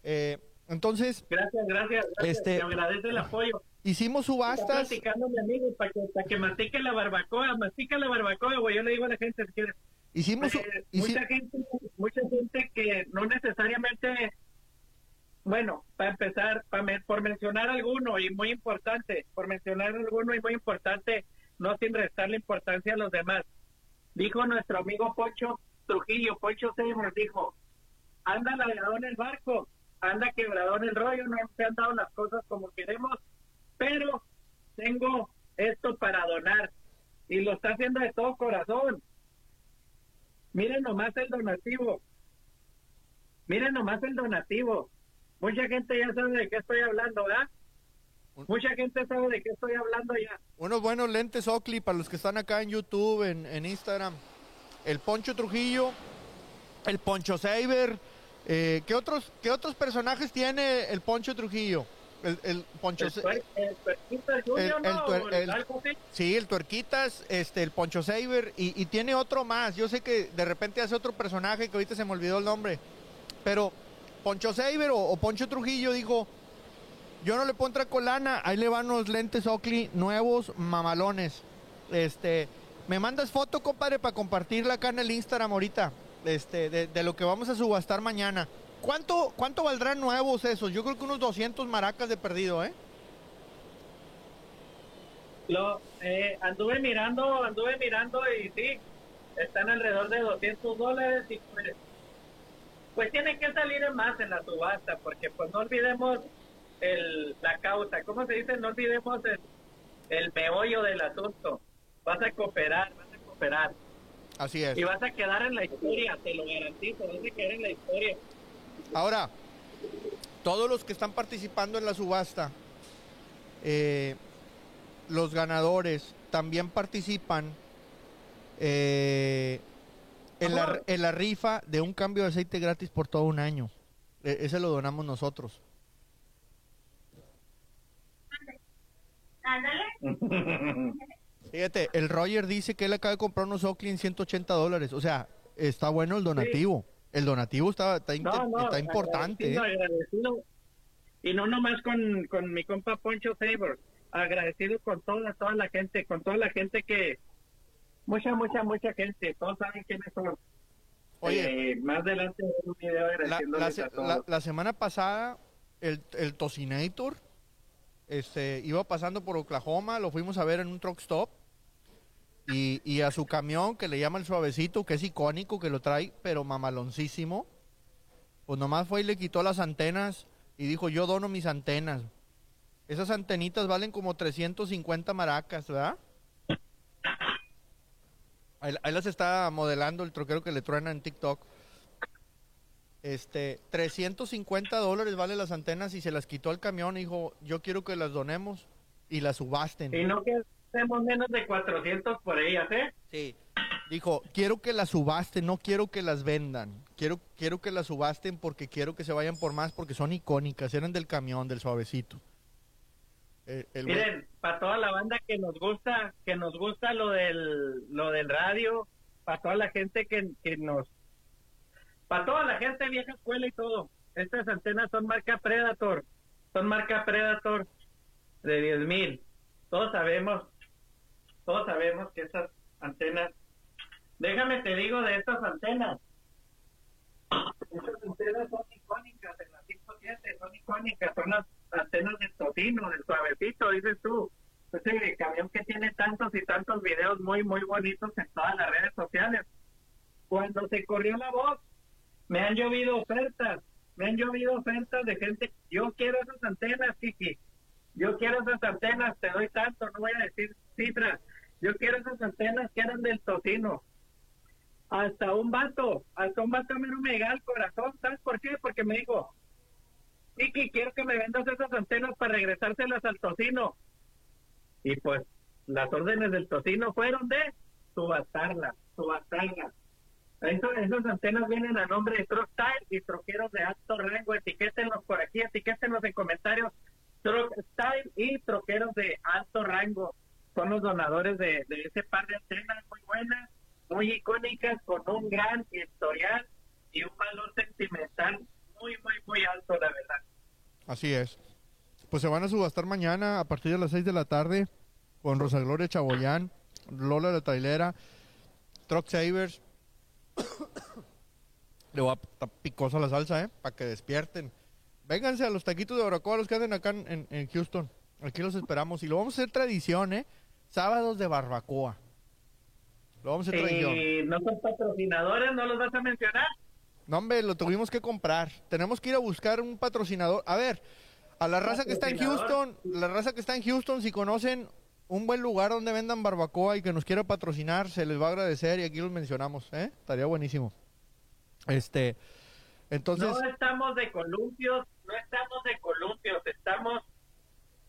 Eh, entonces, Gracias, gracias. gracias. Este- Te agradece el apoyo. hicimos Está subastas. platicando mi amigo para que, para que mastique la barbacoa. Mastica la barbacoa, güey. Yo le digo a la gente si quieres. Hicimos, Eh, hici- mucha gente mucha gente que no necesariamente bueno para empezar me- por mencionar alguno y muy importante por mencionar alguno y muy importante no sin restarle importancia a los demás. Dijo nuestro amigo Poncho Trujillo Poncho Seymour dijo anda navegado en el barco anda quebrado en el rollo no se han dado las cosas como queremos pero tengo esto para donar y lo está haciendo de todo corazón Miren nomás el donativo. Miren nomás el donativo. Mucha gente ya sabe de qué estoy hablando, ¿verdad? Mucha gente sabe de qué estoy hablando ya. Unos buenos lentes Oakley para los que están acá en YouTube, en, en Instagram. El Poncho Trujillo, el Poncho Saber. Eh, ¿qué, otros, ¿Qué otros personajes tiene el Poncho Trujillo? El, el Poncho El, tuer- el tuerquita Junior, el- ¿no? tuer- el- algo así. Sí, el Tuerquitas, este, el Poncho Saber y, y tiene otro más. Yo sé que de repente hace otro personaje que ahorita se me olvidó el nombre. Pero Poncho Saber o, o Poncho Trujillo dijo, yo no le puedo entrar con lana, ahí le van unos lentes Oakley nuevos, mamalones. Este, me mandas foto, compadre, para compartirla acá en el Instagram ahorita, este, de, de lo que vamos a subastar mañana. ¿Cuánto, ¿Cuánto valdrán nuevos esos? Yo creo que unos 200 maracas de perdido, ¿eh? Lo, eh, anduve mirando, anduve mirando y sí, están alrededor de 200 dólares y pues, pues tiene que salir en más en la subasta porque pues no olvidemos el, la causa, ¿cómo se dice? No olvidemos el, el meollo del asunto. Vas a cooperar, vas a cooperar. Así es. Y vas a quedar en la historia, te lo garantizo, vas a quedar en la historia. Ahora, todos los que están participando en la subasta, eh, los ganadores también participan eh, en, la, en la rifa de un cambio de aceite gratis por todo un año. E- ese lo donamos nosotros. Ándale. Fíjate, el Roger dice que él acaba de comprar unos Oakley en 180 dólares. O sea, está bueno el donativo. El donativo está, está, No, no, está importante. agradecido, ¿eh? agradecido. Y no nomás con, con mi compa Poncho Favor, agradecido con toda, toda la gente, con toda la gente que, mucha, mucha, mucha gente, todos saben quiénes son. Oye. Eh, más adelante un video La, agradeciéndoles la se- a todos. la- la semana pasada, el, el Tocinator este, iba pasando por Oklahoma, lo fuimos a ver en un truck stop. Y, y a su camión, que le llama el suavecito, que es icónico, que lo trae, pero mamaloncísimo. Pues nomás fue y le quitó las antenas y dijo, yo dono mis antenas. Esas antenitas valen como 350 maracas, ¿verdad? Ahí, ahí las está modelando el troquero que le truena en TikTok. Este, 350 dólares vale las antenas y se las quitó al camión y dijo, yo quiero que las donemos y las subasten. Y no hacemos menos de 400 por ellas, ¿eh? Sí. Dijo, quiero que las subasten, no quiero que las vendan. Quiero, quiero que las subasten porque quiero que se vayan por más porque son icónicas, eran del camión, del suavecito. Eh, el Miren, para toda la banda que nos gusta, que nos gusta lo del, lo del radio, para toda la gente que, que nos, para toda la gente vieja escuela y todo, estas antenas son marca Predator, son marca Predator de 10 mil. Todos sabemos, todos sabemos que estas antenas, déjame te digo de estas antenas. Estas antenas son icónicas en la 507, son icónicas, son las antenas del tocino, del suavecito, dices tú. Ese camión que tiene tantos y tantos videos muy, muy bonitos en todas las redes sociales. Cuando se corrió la voz, me han llovido ofertas, me han llovido ofertas de gente, yo quiero esas antenas, Kiki, yo quiero esas antenas, te doy tanto, no voy a decir cifras, yo quiero esas antenas que eran del tocino. Hasta un vato, hasta un vato me me llega al corazón, ¿sabes por qué? Porque me dijo, Kiki, quiero que me vendas esas antenas para regresárselas al tocino. Y pues las órdenes del tocino fueron de subastarlas, subastarlas. Eso- esas antenas vienen a nombre de Truck Style y troqueros de alto rango. Etiquétenlos por aquí, etiquétenlos en comentarios. Truck y troqueros de alto rango son los donadores de, de ese par de antenas muy buenas, muy icónicas, con un gran historial y un valor sentimental muy, muy, muy alto, la verdad. Así es. Pues se van a subastar mañana a partir de las 6 de la tarde con Rosa Gloria Chaboyán, Lola la Trailera, Truck Savers. Le voy a ta- picosa la salsa, ¿eh? Para que despierten. Vénganse a los taquitos de Baracoa, los que anden acá en- en Houston. Aquí los esperamos. Y lo vamos a hacer tradición, ¿eh? Sábados de barbacoa. Lo vamos a. Y no son patrocinadores, no los vas a mencionar. No, hombre, lo tuvimos que comprar. Tenemos que ir a buscar un patrocinador. A ver, a la raza que está en Houston, la raza que está en Houston, si conocen un buen lugar donde vendan barbacoa y que nos quiera patrocinar, se les va a agradecer y aquí los mencionamos, ¿eh? Estaría buenísimo. Este, entonces, no estamos de columpios, no estamos de columpios, estamos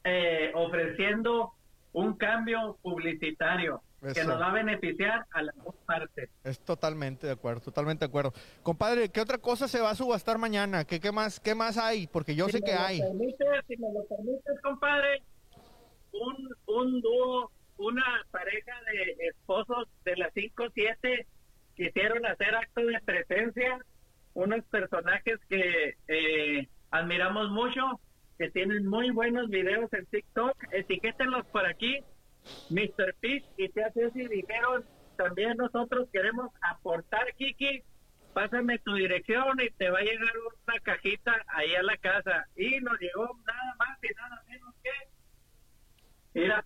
eh, ofreciendo un cambio publicitario que nos va a beneficiar a las dos partes. es totalmente de acuerdo, totalmente de acuerdo. Compadre, ¿qué otra cosa se va a subastar mañana? ¿Qué, qué más, qué más hay? Porque yo Si sé me que lo hay. permites, si me lo permites, compadre, un, un dúo, una pareja de esposos de las 5-7 quisieron hacer acto de presencia, unos personajes que eh, admiramos mucho, que tienen muy buenos videos en TikTok, etiquétenlos por aquí, Mr. Peach y Tía Ceci dijeron, también nosotros queremos aportar, Kiki, pásame tu dirección y te va a llegar una cajita ahí a la casa. Y nos llegó nada más y nada menos que... Mira,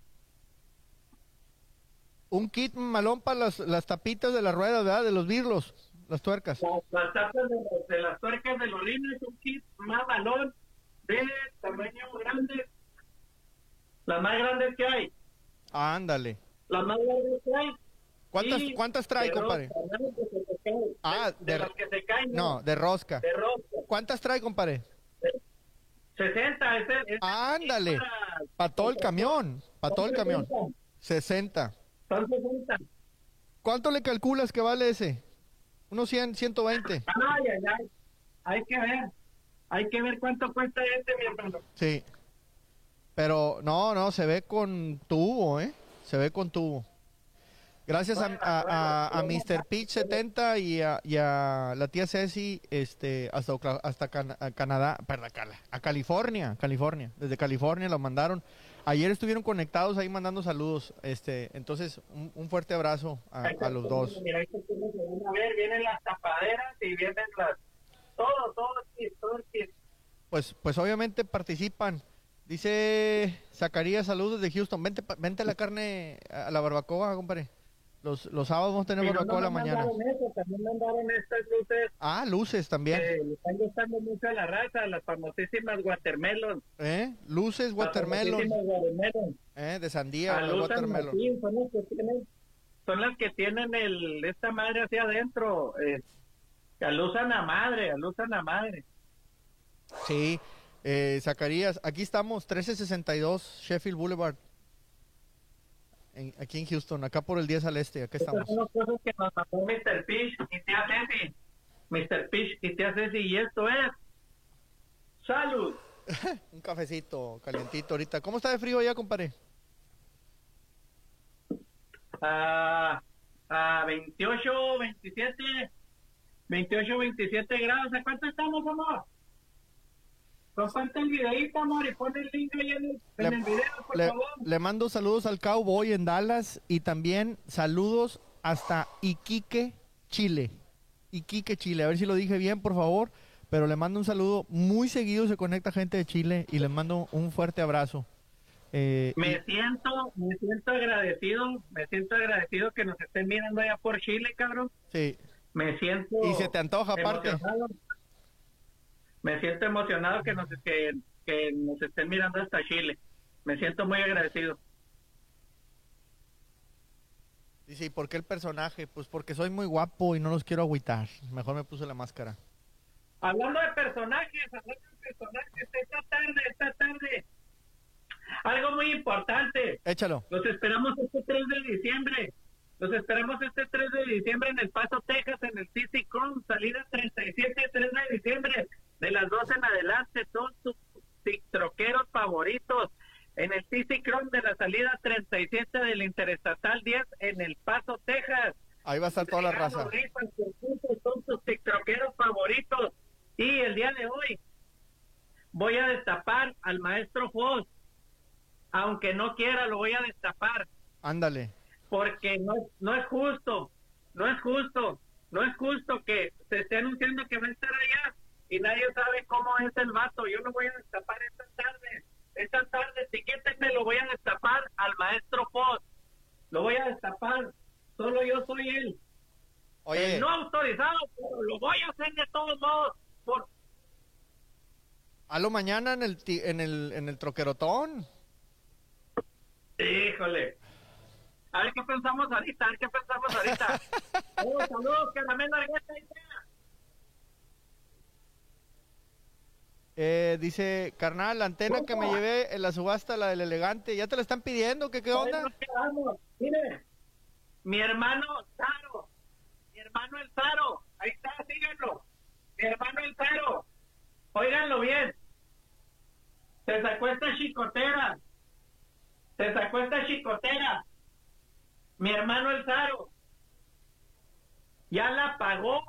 Un kit malón para las, las tapitas de las ruedas, ¿verdad? De los birlos, las tuercas. las, las tapas de, las tuercas de los rines, un kit más balón de tamaño grande. Las más grandes que hay. Ándale. Las más grandes que hay. ¿Cuántas, Y ¿cuántas trae, de compadre? Ah, de, de las que se caen. No, de rosca. De rosca. ¿Cuántas trae, compadre? De 60, ese, ese Ándale. para- Para todo el camión. Para todo el camión. 60, 60. Son 60. ¿Cuánto le calculas que vale ese? Unos 100, 120. Ay, ay, ay. Hay que ver. Hay que ver cuánto cuesta este, mi hermano. Sí. Pero no, no, se ve con tubo, ¿eh? Se ve con tubo. Gracias a, a, a, a Mr. Peach 70 y a, y a la tía Ceci este, hasta, hasta Can- a Canadá, perdón, a California, California. Desde California lo mandaron. Ayer estuvieron conectados ahí mandando saludos. Este, entonces, un, un fuerte abrazo a, los dos. Mira, van a ver, vienen las tapaderas y vienen las... Todo, todo el kit, todo el kit. Pues, pues obviamente participan. Dice Zacarías, saludos de Houston. Vente, vente la carne a la barbacoa, compadre. Los, los sábados vamos a tener Y no barbacoa a la mañana. eso, también mandaron estas luces Ah, luces también. que le están gustando mucho a la raza, las famosísimas watermelon. ¿Eh? Luces watermelon. Las watermelon. ¿Eh? De sandía, Alusan watermelon. Martín, son las que tienen, son las que tienen el, esta madre hacia adentro. Eh, que alusan a madre, alusan a madre. Sí. Eh, Zacarías, aquí estamos, 1362 Sheffield Boulevard. En- aquí en Houston, acá por el 10 al este, acá Estas estamos. son las cosas que nos mandó Mr. Fish y tía Ceci. Mr. Fish y tía Ceci, y esto es. ¡Salud! Un cafecito calientito ahorita. ¿Cómo está de frío allá, compadre? a, a 28, 27, 28, 27 grados. ¿A cuánto estamos, amor? Comparte el videito, amor, y pon el link ahí en el, en el video, por le- favor. le mando saludos al Cowboy en Dallas y también saludos hasta Iquique, Chile. Iquique, Chile. A ver si lo dije bien, por favor. Pero le mando un saludo. Muy seguido se conecta gente de Chile y les mando un fuerte abrazo. Eh, Me siento, me siento agradecido, me siento agradecido que nos estén mirando allá por Chile, cabrón. sí. Me siento Y se te antoja, aparte. Me siento emocionado que nos que, que nos estén mirando hasta Chile. Me siento muy agradecido. Dice, ¿y por qué el personaje? Pues porque soy muy guapo y no los quiero agüitar. Mejor me puse la máscara. Hablando de personajes, hablando de personajes, esta tarde, esta tarde, algo muy importante. Échalo. Los esperamos este 3 de diciembre. Los esperamos este 3 de diciembre en El Paso, Texas, en el CC Chrome, salida 37, 3 de diciembre, de las 12 en adelante, todos tus troqueros favoritos. En el Chrome de la salida 37 del Interestatal 10 en El Paso, Texas. Ahí va a estar toda la raza. Son tus tiktokeros favoritos. Y el día de hoy voy a destapar al maestro Foz. Aunque no quiera, lo voy a destapar. Ándale. Porque no, no es justo. No es justo. No es justo que se esté anunciando que va a estar allá y nadie sabe cómo es el vato. Yo lo voy a destapar esta tarde. Esta tarde, si me lo voy a destapar al maestro Foz. Lo voy a destapar. Solo yo soy él. Oye, Eh, no autorizado, pero lo voy a hacer de todos modos. Por... halo mañana en el, en el, en el troquerotón. Híjole. A ver qué pensamos ahorita, a ver qué pensamos ahorita. saludos, saludos, caramelo Argueta. Eh, dice, carnal, la antena que me llevé en la subasta, la del elegante, ¿ya te la están pidiendo? ¿Qué, qué onda? Mire, mi hermano Zaro, mi hermano el Zaro, ahí está, síganlo. Mi hermano el Zaro, óiganlo bien. Se sacó esta chicotera, se sacó esta chicotera. Mi hermano el Zaro, ya la pagó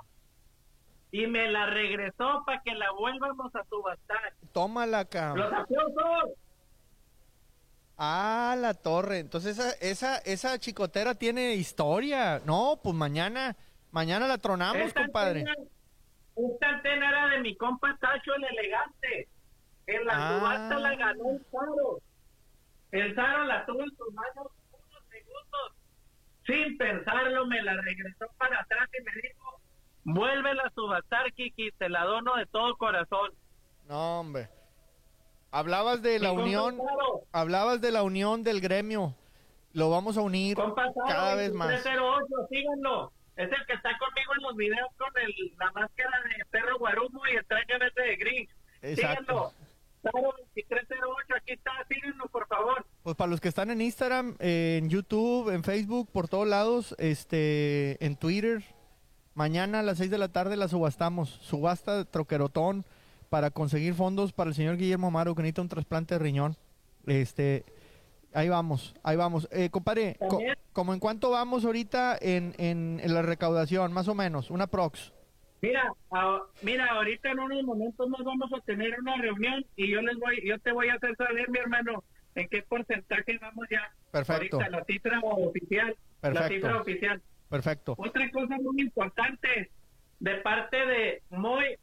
y me la regresó para que la vuelvamos a subastar. Tómala, Los cabrón. aplausos. Ah, la torre. Entonces esa, esa, esa chicotera tiene historia. No, pues mañana, mañana la tronamos, Esta compadre. antena- esta antena era de mi compa Tacho el elegante. En la Ah. subasta la ganó el Zaro. El Zaro la tuvo en sus manos. Sin pensarlo, me la regresó para atrás y me dijo: Vuélvela a subastar, Kiki, te la dono de todo corazón. No, hombre. Hablabas de la unión, hablabas de la unión del gremio. Lo vamos a unir cada vez más. 2308, síganlo. Es el que está conmigo en los videos con el, la máscara de perro guarumo y el traje verde de gris. Exacto. Síganlo. Lautaro 2308, aquí está, síguenos por favor. Pues para los que están en Instagram, en YouTube, en Facebook, por todos lados, este, en Twitter, mañana a las 6 de la tarde la subastamos. Subasta troquerotón para conseguir fondos para el señor Guillermo Amaro que necesita un trasplante de riñón. Este, ahí vamos, ahí vamos. Eh, compadre, co- como en cuánto vamos ahorita en, en, en la recaudación, más o menos, una prox. Mira, a- mira, ahorita en unos momentos nos vamos a tener una reunión y yo les voy, yo te voy a hacer saber, mi hermano, en qué porcentaje vamos ya. Perfecto. Ahorita la cifra oficial. La Perfecto. cifra oficial. Perfecto. Otra cosa muy importante, de parte de Moy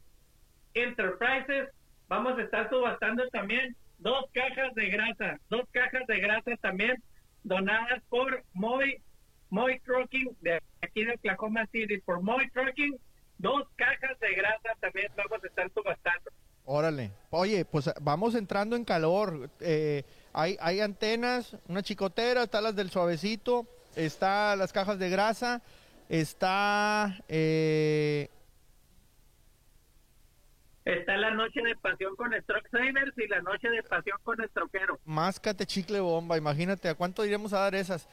Enterprises, vamos a estar subastando también dos cajas de grasa, dos cajas de grasa también donadas por Moy, Moy Trucking de aquí de Oklahoma City, por Moy Trucking, dos cajas de grasa también vamos a estar subastando. Órale. Oye, pues vamos entrando en calor. Eh, hay, hay antenas, una chicotera, está las del suavecito, está las cajas de grasa, está... eh, Está la noche de pasión con Truck Savers y la noche de pasión con el troquero. máscate chicle bomba, imagínate, ¿a cuánto iremos a dar esas?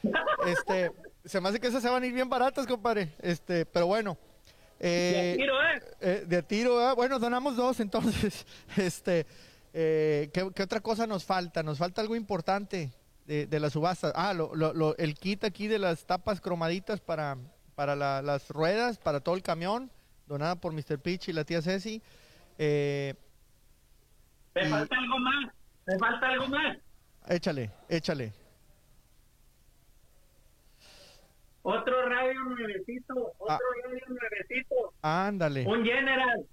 Este, se me hace que esas se van a ir bien baratas, compadre. Este, pero bueno. Eh, Y tiro, ¿eh? eh, de tiro, ¿eh? bueno, donamos dos, entonces, este, eh, ¿qué, qué otra cosa nos falta? Nos falta algo importante de, de la subasta. Ah, lo, lo- lo- el kit aquí de las tapas cromaditas para, para la- las ruedas, para todo el camión, donada por Mr. Pitch y la tía Ceci. Eh, Y- falta algo más, me falta algo más. échale, échale. Radio nuevecito, otro Ah. radio nuevecito, Ándale. un General,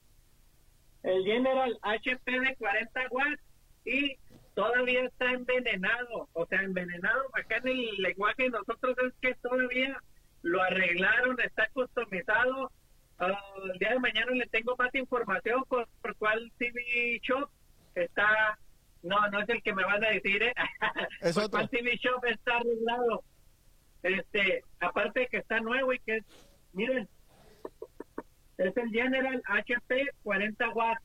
el General HP de 40 watts y todavía está envenenado, o sea, envenenado acá en el lenguaje de nosotros es que todavía lo arreglaron, está customizado. Ah, el día de mañana le tengo más información por, por cuál TV Shop está, no, no es el que me van a decir, ¿eh? Es por otro. cuál TV Shop está arreglado. Este, aparte de que está nuevo y que es, miren, es el General HP 40 watts.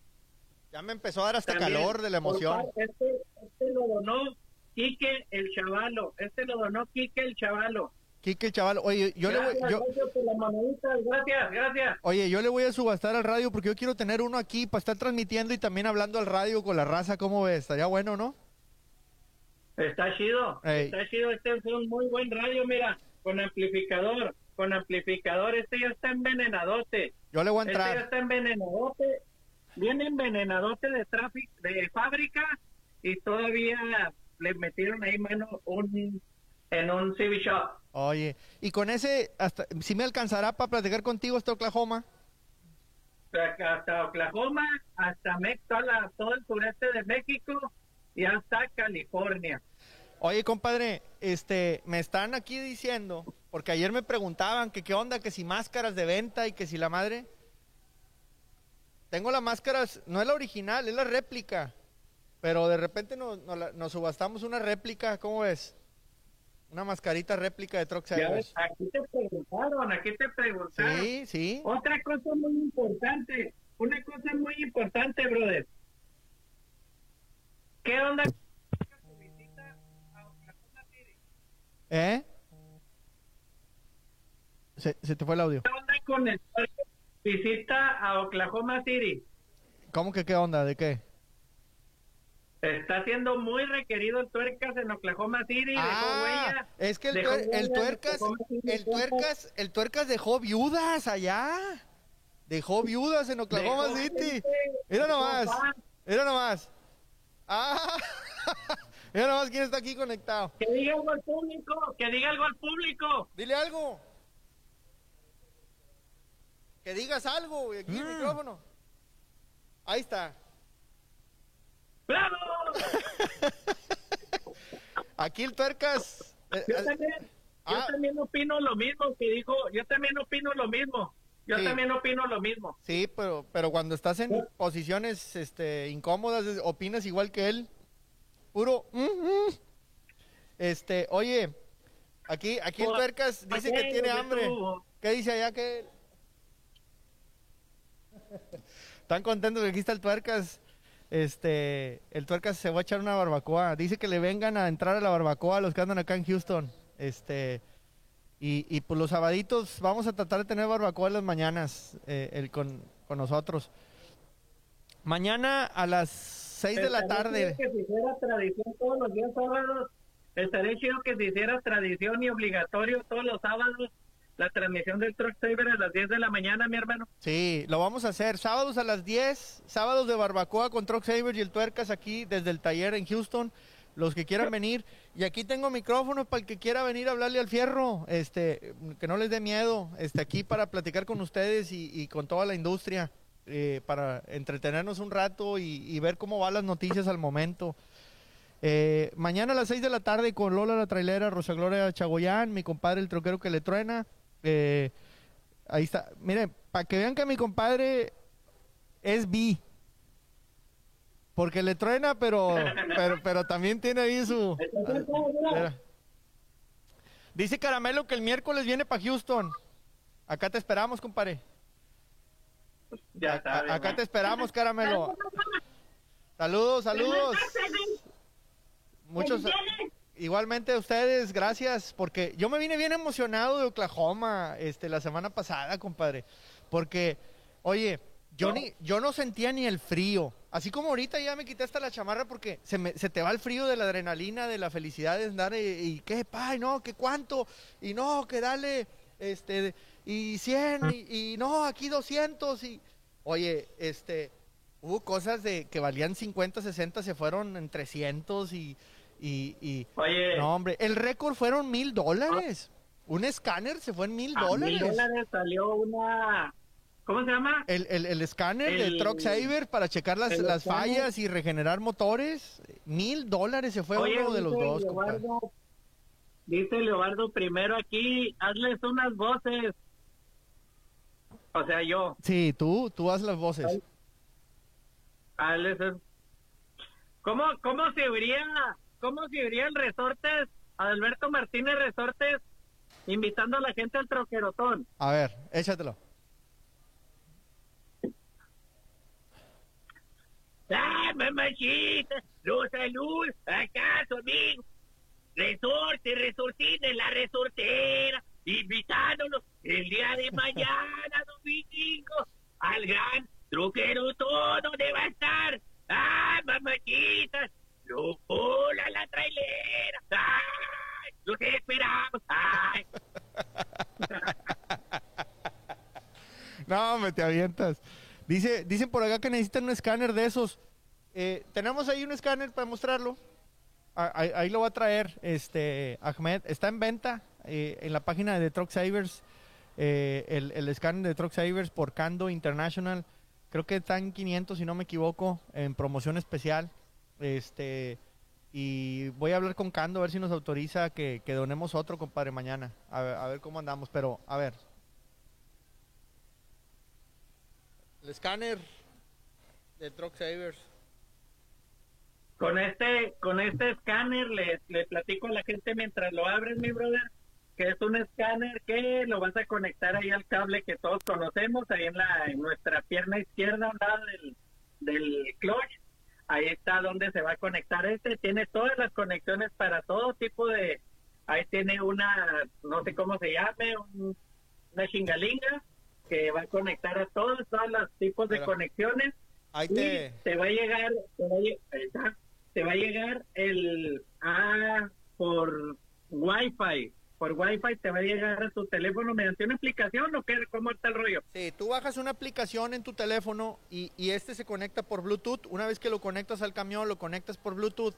Ya me empezó a dar hasta También, calor de la emoción. Este, este lo donó Quique el Chavalo. Este lo donó Quique el Chavalo. Quique, chaval, oye, yo le voy, yo. Gracias, gracias. oye, yo le voy a subastar al radio porque yo quiero tener uno aquí para estar transmitiendo y también hablando al radio con la raza, ¿cómo ves? Estaría bueno, ¿no? Está chido. Ey. Está chido. Este es un muy buen radio, mira. Con amplificador. Con amplificador. Este ya está envenenadote. Yo le voy a Este ya entrar. está envenenadote. Viene envenenadote de tráfico, de fábrica. Y todavía le metieron ahí mano un, en un CV Shop. Oye, y con ese, hasta, si me alcanzará para platicar contigo hasta Oklahoma. hasta Oklahoma, hasta la- todo el sureste de México y hasta California. Oye, compadre, este, me están aquí diciendo, porque ayer me preguntaban que qué onda, que si máscaras de venta y que si la madre. Tengo las máscaras, no es la original, es la réplica. Pero de repente nos, nos, nos subastamos una réplica, ¿cómo ves? Una mascarita réplica de Truck aquí te preguntaron, aquí te preguntaron. Sí, sí. Otra cosa muy importante, una cosa muy importante, brother. ¿Qué onda con tu visita a Oklahoma City? ¿Eh? Se, se te fue el audio. ¿Qué onda con el visita a Oklahoma City? ¿Cómo que qué onda? ¿De qué? Está siendo muy requerido el tuercas en Oklahoma City. dejó Ah, huella, es que el, dejó tuer- el tuercas, el tuercas, el tuercas dejó viudas allá. Dejó viudas en Oklahoma Dejó City. gente, Mira dejó nomás. Mira nomás. Ah, mira nomás quién está aquí conectado. Que diga algo al público, que diga algo al público. Dile algo. Que digas algo, güey, aquí el Mm. micrófono. Ahí está. ¡Bravo! Aquí el tuercas. eh, Yo eh, también, yo Ah. también opino lo mismo que dijo, yo también opino lo mismo. Yo Sí. también opino lo mismo. Sí, pero, pero cuando estás en posiciones este, incómodas, opinas igual que él. Puro. mm, mm. Este, oye, aquí, aquí el Por- tuercas dice que tiene hambre. ¿Qué dice allá que Están contentos que aquí está el tuercas. Este, el tuercas se va a echar una barbacoa. Dice que le vengan a entrar a la barbacoa a los que andan acá en Houston. Este, y, y pues los sabaditos vamos a tratar de tener barbacoa en las mañanas eh, el, con, con nosotros. Mañana a las 6 de la tarde. Que hiciera tradición todos los días sábados. Estaría chido que se hiciera tradición y obligatorio todos los sábados la transmisión del Truck Saver a las 10 de la mañana, mi hermano. Sí, lo vamos a hacer. Sábados a las 10, sábados de barbacoa con Truck Saver y el Tuercas aquí desde el taller en Houston. Los que quieran venir. Y aquí tengo micrófono para el que quiera venir a hablarle al fierro. Este, que no les dé miedo. Este, aquí para platicar con ustedes y, y con toda la industria. eh, para entretenernos un rato y, y ver cómo van las noticias al momento. Eh, mañana a las 6 de la tarde con Lola la trailera, Rosa Gloria Chagoyán, mi compadre el troquero que le truena. Eh, ahí está. Miren, para que vean que mi compadre es bi. Porque le truena, pero, pero, pero también tiene ahí su. Dice Caramelo que el miércoles viene para Houston. Acá te esperamos, compadre. Ya sabes. acá te esperamos, Caramelo. Saludos, saludos. Muchos. Igualmente a ustedes, gracias, porque yo me vine bien emocionado de Oklahoma este, la semana pasada, compadre. Porque, oye, yo, ni, yo no sentía ni el frío. Así como ahorita ya me quité hasta la chamarra porque se, me, se te va el frío de la adrenalina, de la felicidad de andar y, y qué, pay, no, que cuánto, y no, que dale, este, y 100, y, y no, aquí 200, y, oye, este, hubo cosas de que valían 50, 60, se fueron en 300 y, y, y Oye, no, hombre, el récord fueron mil dólares. Un escáner se fue en mil a mil dólares. dólares salió una. ¿Cómo se llama? El, el, el escáner de El- Truck Saver para checar las, el las fallas y regenerar motores. Mil dólares se fue Oye, uno de los dos. Leobardo, dice Leobardo primero aquí, hazles unas voces. O sea, yo, Sí, tú, tú haz las voces. Ay. hazles es- ¿Cómo, cómo se vería, cómo se vería el Resortes, Alberto Martínez Resortes, invitando a la gente al troquerotón? A ver, échatelo. ¡Ah, mamachita! ¡Los salud! ¿Acaso, amigo? Resorte, resortines, la resortera, invitándolos el día de mañana, domingo, al gran truquero todo donde va a estar. ¡Ah, mamachita! ¡Hola, la trailera! ¡Ay! ¡Los esperamos! ¡Ay! No, me te avientas. Dice, dicen por acá que necesitan un escáner de esos. Eh, tenemos ahí un escáner para mostrarlo. Ah, Ahí, ahí lo va a traer este Ahmed. Está en venta eh, en la página de Truck Savers. eh, el, el escáner de Truck Savers por Cando International. Creo que está en 500, si no me equivoco, en promoción especial. Este y voy a hablar con Cando a ver si nos autoriza que, que donemos otro, compadre, mañana. A ver, a ver cómo andamos. Pero, a ver, El escáner de Truck Savers. Con este, con este escáner le, le platico a la gente mientras lo abres, mi brother, que es un escáner que lo vas a conectar ahí al cable que todos conocemos, ahí en la, en nuestra pierna izquierda, al lado del, del clutch. Ahí está donde se va a conectar este, tiene todas las conexiones para todo tipo de, ahí tiene una, no sé cómo se llame, un- una chingalinga que va a conectar a todos, todos los tipos de conexiones Ahí y te. te va a llegar, te va a, lle- ahí está, te va a llegar el ah, por Wi-Fi, por Wi-Fi te va a llegar a tu teléfono mediante una aplicación o qué, cómo está el rollo. Sí, tú bajas una aplicación en tu teléfono y, y este se conecta por Bluetooth. Una vez que lo conectas al camión, lo conectas por Bluetooth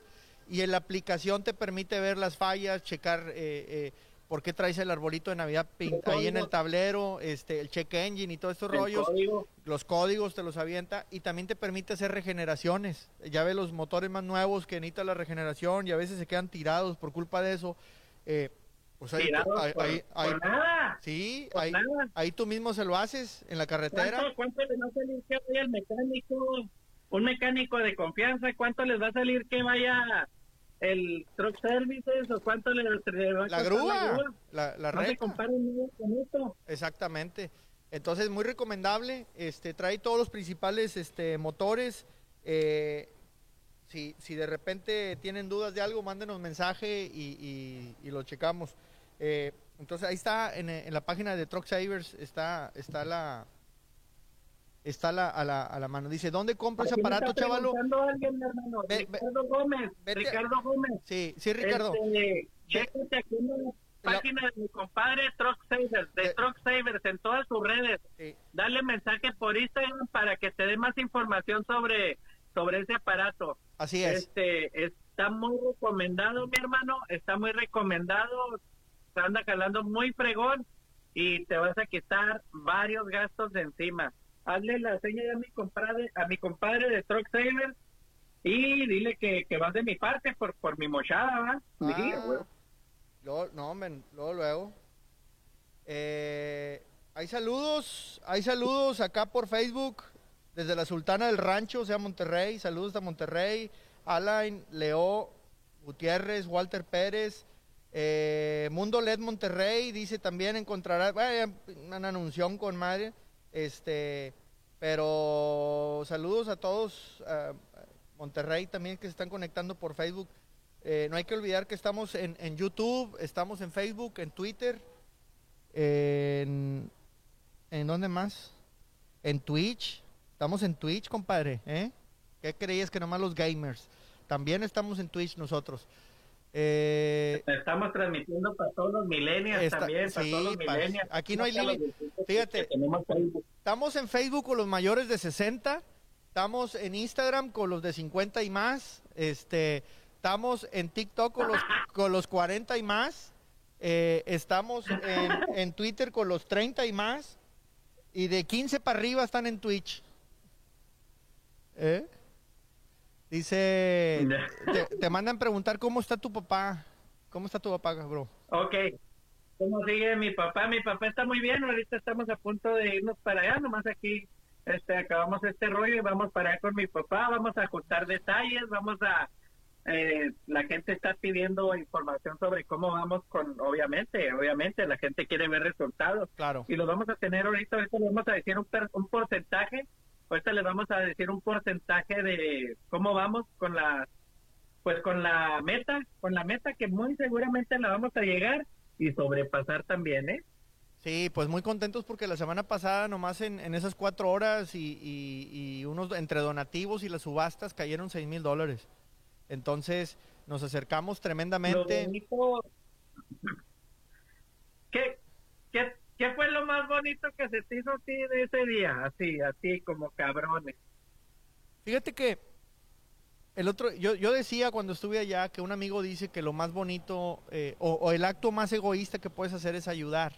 y en la aplicación te permite ver las fallas, checar eh, eh, por qué traes el arbolito de Navidad ahí en el tablero, este, el check engine y todos estos rollos. código. los códigos te los avienta y también te permite hacer regeneraciones. Ya ve los motores más nuevos que necesitan la regeneración y a veces se quedan tirados por culpa de eso. Eh, pues ahí, Tirados ahí- por, ahí- por ahí- nada. sí, por ahí, nada. ahí tú mismo se lo haces en la carretera. ¿Cuánto, ¿Cuánto les va a salir que vaya el mecánico? Un mecánico de confianza, ¿cuánto les va a salir que vaya el truck services o cuánto les, les va a La grúa, la, la No se recta. comparen nada con esto. Exactamente. Entonces, muy recomendable. Este, trae todos los principales este, motores. Eh, si, si de repente tienen dudas de algo, mándenos mensaje y, y, lo checamos. Eh, entonces ahí está, en, en, la página de Truck Savers está, está la, está la, a, la, a la mano. Dice, ¿dónde compra ese aparato, chavalo? Alguien, hermano. Ricardo Gómez. Ricardo Gómez. Sí, sí, Ricardo. Este, chécate aquí en la página de mi compadre Truck Savers, de eh, Truck Savers, en todas sus redes. Dale mensaje por Instagram para que te dé más información sobre, sobre ese aparato. Así es. Este, está muy recomendado, mi hermano. Está muy recomendado. Se anda calando muy fregón y te vas a quitar varios gastos de encima hazle la seña a mi compadre, a mi compadre de Truck Saver y dile que, que vas de mi parte por, por mi mochada, ¿va? Ah, no, men, luego, luego. Eh, hay saludos, hay saludos acá por Facebook, desde la Sultana del Rancho, o sea, Monterrey, saludos a Monterrey, Alain, Leo, Gutiérrez, Walter Pérez, eh, Mundo LED Monterrey, dice también encontrará, bueno, una anunción con madre, este, pero saludos a todos, a Monterrey también que se están conectando por Facebook. Eh, no hay que olvidar que estamos en, en, YouTube, estamos en Facebook, en Twitter, en, ¿en dónde más? En Twitch. Estamos en Twitch, compadre, ¿eh? ¿Qué creías que nomás los gamers? También estamos en Twitch nosotros. Eh, Estamos transmitiendo para todos los millennials también, para todos los millennials. Aquí no hay límite. Fíjate, estamos en Facebook con los mayores de 60, estamos en Instagram con los de 50 y más, este, estamos en TikTok con los, con los 40 y más, eh, estamos en, Twitter con los 30 y más, y de 15 para arriba están en Twitch. ¿Eh? Dice, te, mandan preguntar cómo está tu papá. ¿Cómo está tu papá, bro? Ok. ¿Cómo sigue mi papá? Mi papá está muy bien. Ahorita estamos a punto de irnos para allá. Nomás aquí este, acabamos este rollo y vamos para allá con mi papá. Vamos a ajustar detalles. Vamos a. Eh, la gente está pidiendo información sobre cómo vamos con. Obviamente, obviamente, la gente quiere ver resultados. Claro. Y lo vamos a tener ahorita. Ahorita vamos a decir un, un porcentaje Ahorita les vamos a decir un porcentaje de cómo vamos con la, pues con la meta, con la meta que muy seguramente la vamos a llegar y sobrepasar también, ¿eh? Sí, pues muy contentos porque la semana pasada nomás en, en esas cuatro horas y, y, unos entre donativos y las subastas cayeron seis mil dólares. Entonces nos acercamos tremendamente. ¿Qué, qué, ¿Qué fue lo más bonito que se te hizo a ti de ese día? Así, así como cabrones. Fíjate que el otro, yo, yo decía cuando estuve allá que un amigo dice que lo más bonito eh, o, el acto más egoísta que puedes hacer es ayudar,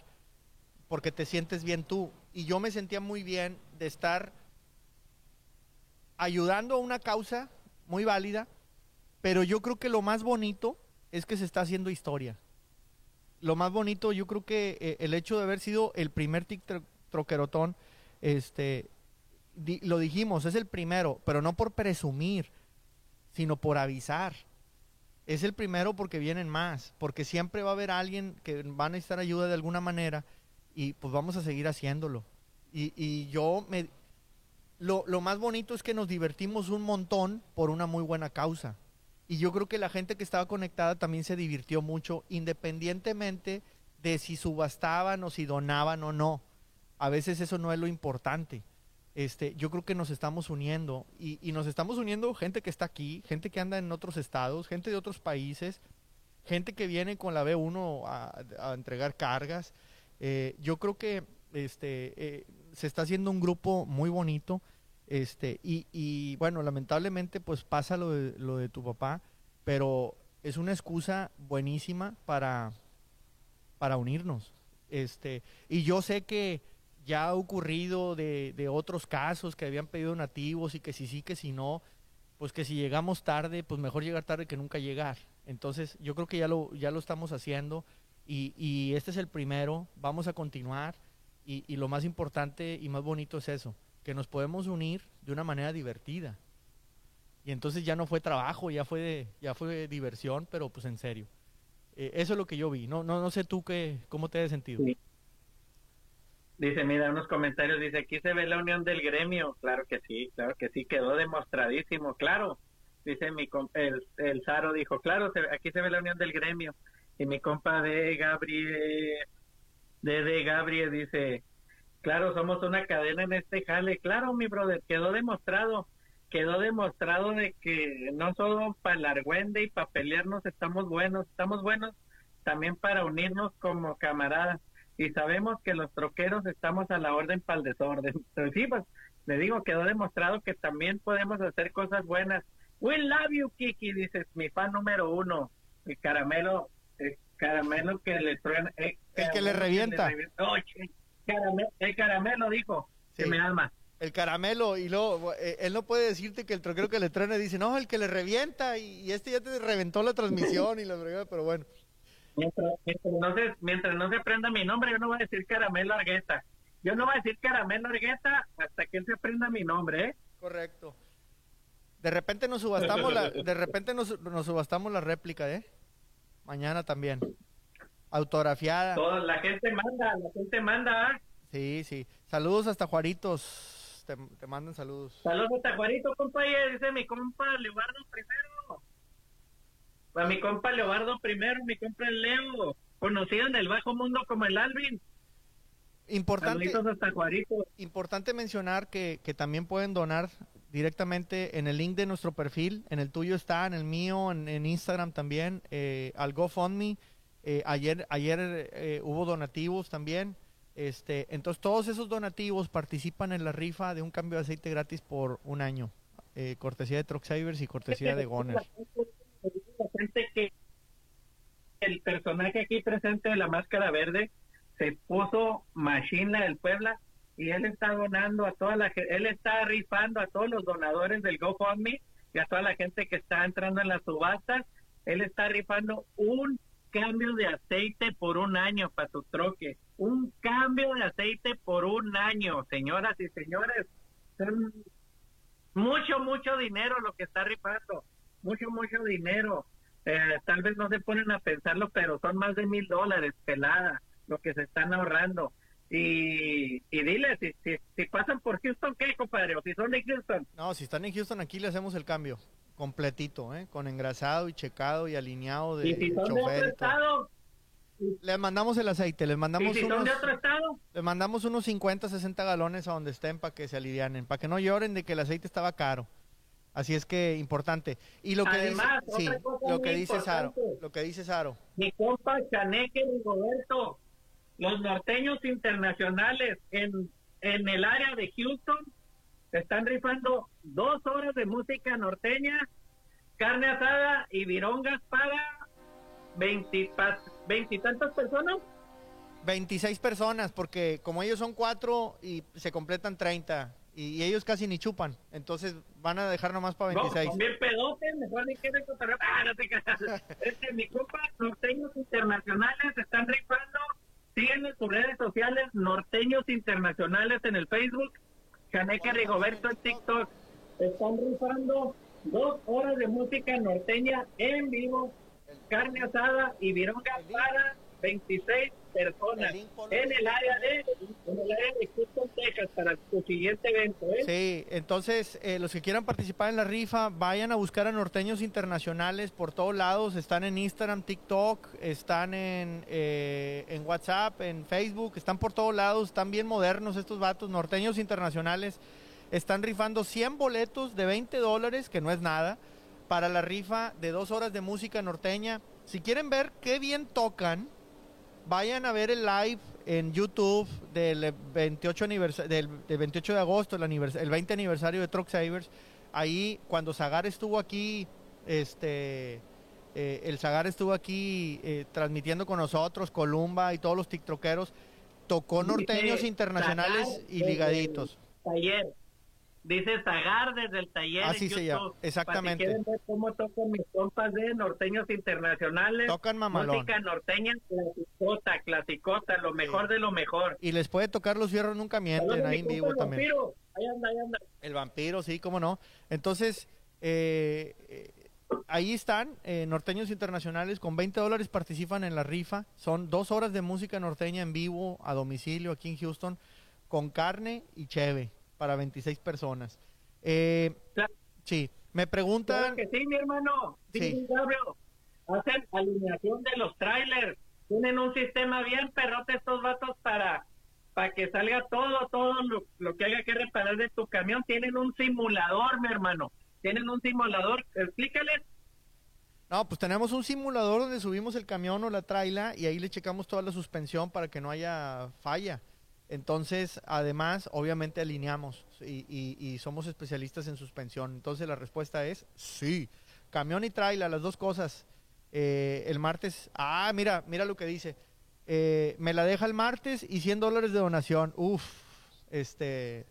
porque te sientes bien tú. Y yo me sentía muy bien de estar ayudando a una causa muy válida, pero yo creo que lo más bonito es que se está haciendo historia lo más bonito, yo creo que eh, el hecho de haber sido el primer tic troquerotón, este, lo dijimos, es el primero, pero no por presumir, sino por avisar. Es el primero porque vienen más, porque siempre va a haber alguien que va a necesitar ayuda de alguna manera y pues vamos a seguir haciéndolo. Y, y yo me... Lo, lo más bonito es que nos divertimos un montón por una muy buena causa. Y yo creo que la gente que estaba conectada también se divirtió mucho, independientemente de si subastaban o si donaban o no. A veces eso no es lo importante. Este, yo creo que nos estamos uniendo y, nos estamos uniendo gente que está aquí, gente que anda en otros estados, gente de otros países, gente que viene con la B1 a, entregar cargas. Eh, yo creo que este, eh, se está haciendo un grupo muy bonito este, y, y bueno, lamentablemente pues pasa lo de, lo de tu papá, pero es una excusa buenísima para, para unirnos. Este, y yo sé que ya ha ocurrido de, de otros casos que habían pedido nativos y que si sí, que si no, pues que si llegamos tarde, pues mejor llegar tarde que nunca llegar. Entonces, yo creo que ya lo, ya lo estamos haciendo y, y este es el primero, vamos a continuar y, y lo más importante y más bonito es eso, que nos podemos unir de una manera divertida. Y entonces ya no fue trabajo, ya fue, ya fue diversión, pero pues en serio. Eh, eso es lo que yo vi. No, no, no sé tú qué, cómo te has sentido. Dice, mira, unos comentarios, dice, aquí se ve la unión del gremio. Claro que sí, claro que sí, quedó demostradísimo, claro. Dice mi el, el Zaro dijo, claro, aquí se ve la unión del gremio. Y mi compa de Gabriel, de, de Gabriel dice, claro, somos una cadena en este jale. Claro, mi brother, quedó demostrado, quedó demostrado de que no solo para el argüende y para pelearnos estamos buenos, estamos buenos también para unirnos como camaradas y sabemos que los troqueros estamos a la orden para el desorden. Pero sí, pues le digo, quedó demostrado que también podemos hacer cosas buenas. We love you, Kiki, dices, mi fan número uno. El caramelo, el caramelo que le truena. El, que le revienta. El caramelo dijo, que me ama. El caramelo, y luego, eh, él no puede decirte que el troquero que le truena dice, no, el que le revienta, y, este ya te reventó la transmisión, y lo pero bueno. Mientras, no se, mientras no se aprenda mi nombre, yo no voy a decir Caramelo Argueta. Yo no voy a decir Caramelo Argueta hasta que él se aprenda mi nombre, ¿eh? Correcto. De repente nos subastamos la, de repente nos, subastamos la réplica, ¿eh? Mañana también. Autografiada. Toda la gente manda, la gente manda. ¿ah? Sí, sí. Saludos hasta Juaritos. Te, te mandan saludos. Saludos hasta Juaritos, compa. Dice mi compa Leobardo primero. A mi compa Leobardo primero, mi compa Leo, conocido en el bajo mundo como el Alvin. Importante, importante mencionar que, que, también pueden donar directamente en el link de nuestro perfil, en el tuyo está, en el mío, en, Instagram también, eh, al GoFundMe. Eh, ayer ayer eh, hubo donativos también. Este, entonces todos esos donativos participan en la rifa de un cambio de aceite gratis por un año. Eh, cortesía de Truck Savers y cortesía de Goner el personaje aquí presente de la máscara verde se puso Machine del Puebla y él está donando a toda la él está rifando a todos los donadores del GoFundMe y a toda la gente que está entrando en las subastas, él está rifando un cambio de aceite por un año para tu troque, un cambio de aceite por un año, señoras y señores, son mucho, mucho dinero lo que está rifando, mucho, mucho dinero. Eh, tal vez no se ponen a pensarlo, pero son más de mil dólares pelada lo que se están ahorrando. Y, y dile, si, si, pasan por Houston, ¿qué, compadre? O si son de Houston. No, si están en Houston, aquí le hacemos el cambio completito, ¿eh? Con engrasado y checado y alineado de, ¿Y si son de otro estado? Le mandamos el aceite, les mandamos ¿Y si son de otro estado? Le mandamos unos 50, 60 galones a donde estén para que se alivianen, para que no lloren de que el aceite estaba caro. Así es que importante. Y lo que Además, dice, sí, lo que dice Saro, lo que dice Saro. Mi compa Chaneque y Roberto, los norteños internacionales en, en el área de Houston están rifando dos horas de música carne asada y virongas para veintitantas personas. 26 personas, porque como ellos son cuatro y se completan 30 y, ellos casi ni chupan, entonces van a dejar nomás para 26. No, pedotes, mejor ni quieren contar. Ah, no te creas. Este, mi compa, norteños internacionales están rifando, siguen en sus redes sociales, norteños internacionales en el Facebook, Caneca Rigoberto en TikTok, están rifando dos horas de música norteña en vivo, carne asada y vironga para 26 personas en el área de en el área de Houston, Texas para su siguiente evento. ¿eh? Sí, entonces eh, los que quieran participar en la rifa, vayan a buscar a norteños internacionales por todos lados. Están en Instagram, TikTok, están en, eh, en WhatsApp, en Facebook, están por todos lados. Están bien modernos estos vatos, norteños internacionales. Están rifando 100 boletos de 20 dólares, que no es nada, para la rifa de dos horas de música norteña. Si quieren ver qué bien tocan, vayan a ver el live en YouTube del 28, del, 28 de agosto, el, el 20 aniversario de Truck Savers. Ahí, cuando Zagar estuvo aquí, este, eh, el Zagar estuvo aquí eh, transmitiendo con nosotros, Columba y todos los TikTokeros, tocó norteños internacionales y ligaditos. Ayer, Dice Zagar desde el taller. Así se llama, exactamente. Para quieren ver cómo tocan mis compas de norteños internacionales. Tocan mamalón. Música norteña clasicota, clasicota, lo mejor de lo mejor. Y les puede tocar los fierros nunca mienten, ahí en vivo también. Vampiro. Ahí anda, ahí anda. El vampiro, sí, cómo no. Entonces, eh, ahí están, eh, norteños internacionales, con 20 dólares participan en la rifa. Son dos horas de música norteña en vivo, a domicilio, aquí en Houston, con carne y cheve, para 26 personas. Eh, sí, me preguntan... Claro que sí, mi hermano. Sí, Sí. Gabriel. Hacen alineación de los trailers. Tienen un sistema bien perrote estos vatos para para que salga todo, todo lo, lo que haya que reparar de tu camión. Tienen un simulador, mi hermano. Tienen un simulador. Explícales. No, pues tenemos un simulador donde subimos el camión o la traila y ahí le checamos toda la suspensión para que no haya falla. Entonces, además, obviamente alineamos y, y- y somos especialistas en suspensión. Entonces, la respuesta es sí. Camión y traila, las dos cosas. Eh, el martes, ah, mira, mira lo que dice. Eh, me la deja el martes y 100 dólares de donación. Uf, este,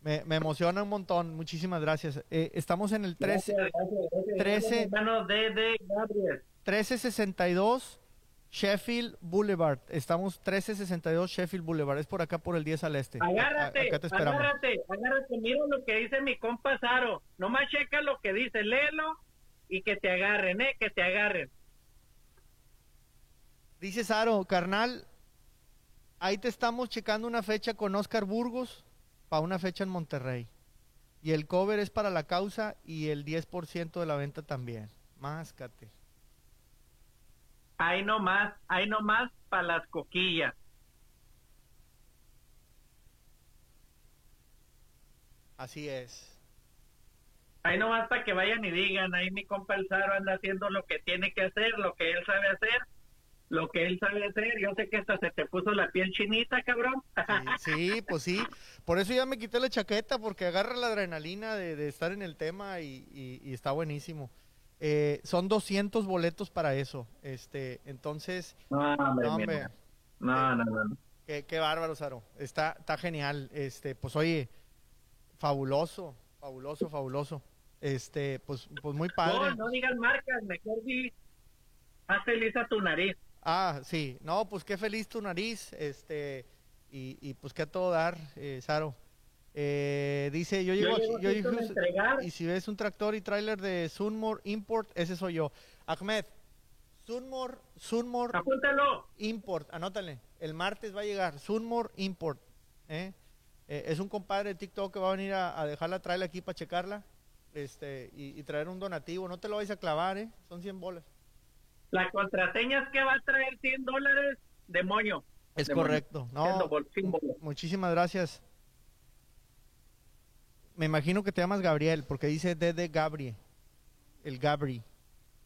me, me emociona un montón. Muchísimas gracias. Eh, estamos en el 13. Gracias, gracias, gracias. 13. Mi hermano de, de Gabriel. 1362 Sheffield Boulevard. Estamos 1362 Sheffield Boulevard. Es por acá por el 10 al este. A- Agárrate, acá te esperamos. agárrate, agárrate. Mira lo que dice mi compa Saro. Nomás checa lo que dice, léelo y que te agarren, ¿eh? Que te agarren. Dice Saro, carnal, ahí te estamos checando una fecha con Oscar Burgos para una fecha en Monterrey. Y el cover es para la causa y el 10% de la venta también. Máscate. Ahí nomás, ahí nomás para las coquillas. Así es. Ahí nomás para que vayan y digan, ahí mi compa el Saro anda haciendo lo que tiene que hacer, lo que él sabe hacer, lo que él sabe hacer. Yo sé que hasta se te puso la piel chinita, cabrón. Sí, sí, pues sí. Por eso ya me quité la chaqueta, porque agarra la adrenalina de, de estar en el tema y, y- y está buenísimo. Eh, son 200 boletos para eso. este Entonces, No, hombre, no, mi hombre, hermano. no, no, no, no. qué, qué bárbaro, Saro. Está, está genial. este Pues oye, fabuloso, fabuloso, fabuloso. este Pues, pues muy padre. No, no digas marcas, mejor di, haz feliz a tu nariz. Ah, sí. No, pues qué feliz tu nariz. este Y, y pues qué a todo dar, eh, Saro. Eh, dice, yo llego, Yo yo con entregar. y si ves un tractor y tráiler de Sunmore Import, ese soy yo. Ahmed, Sunmore, Sunmore Apúntalo. Import, anótale. El martes va a llegar Sunmore Import. ¿eh? Eh, es un compadre de TikTok que va a venir a, a dejar la trailer aquí para checarla este y, y traer un donativo. No te lo vais a clavar, ¿eh? Son 100 bolas. La contraseña es que va a traer 100 dólares de moño. Es Demonio. correcto. No, muchísimas gracias. Me imagino que te llamas Gabriel, porque dice Dede Gabri. El Gabri.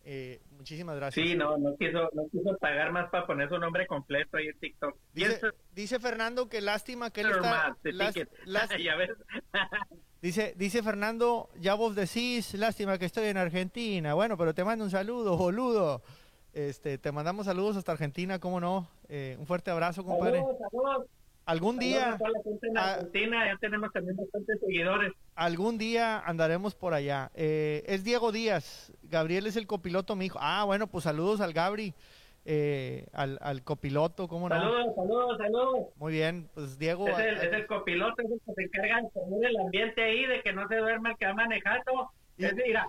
Eh, muchísimas gracias. Sí, no, no quiso, no quiso pagar más para poner su nombre completo ahí en TikTok. Dice, Fernando que lástima que él Sir está. Ya ves. dice, dice Fernando, ya vos decís, lástima que estoy en Argentina. Bueno, pero te mando un saludo, boludo. Este, te mandamos saludos hasta Argentina, ¿cómo no? Eh, un fuerte abrazo, compadre. Saludos, saludos. Algún Saludos día, en Argentina, ya tenemos también bastantes seguidores. algún día andaremos por allá. Eh, es Diego Díaz, Gabriel es el copiloto, mi hijo. Ah, bueno, pues saludos al Gabri, eh, al, al copiloto, ¿cómo no? Saludos, saludos, saludos. Muy bien, pues Diego. Es el, es el copiloto, es el que se encarga de poner el ambiente ahí, de que no se duerma el que va manejando. Y- Es, mira,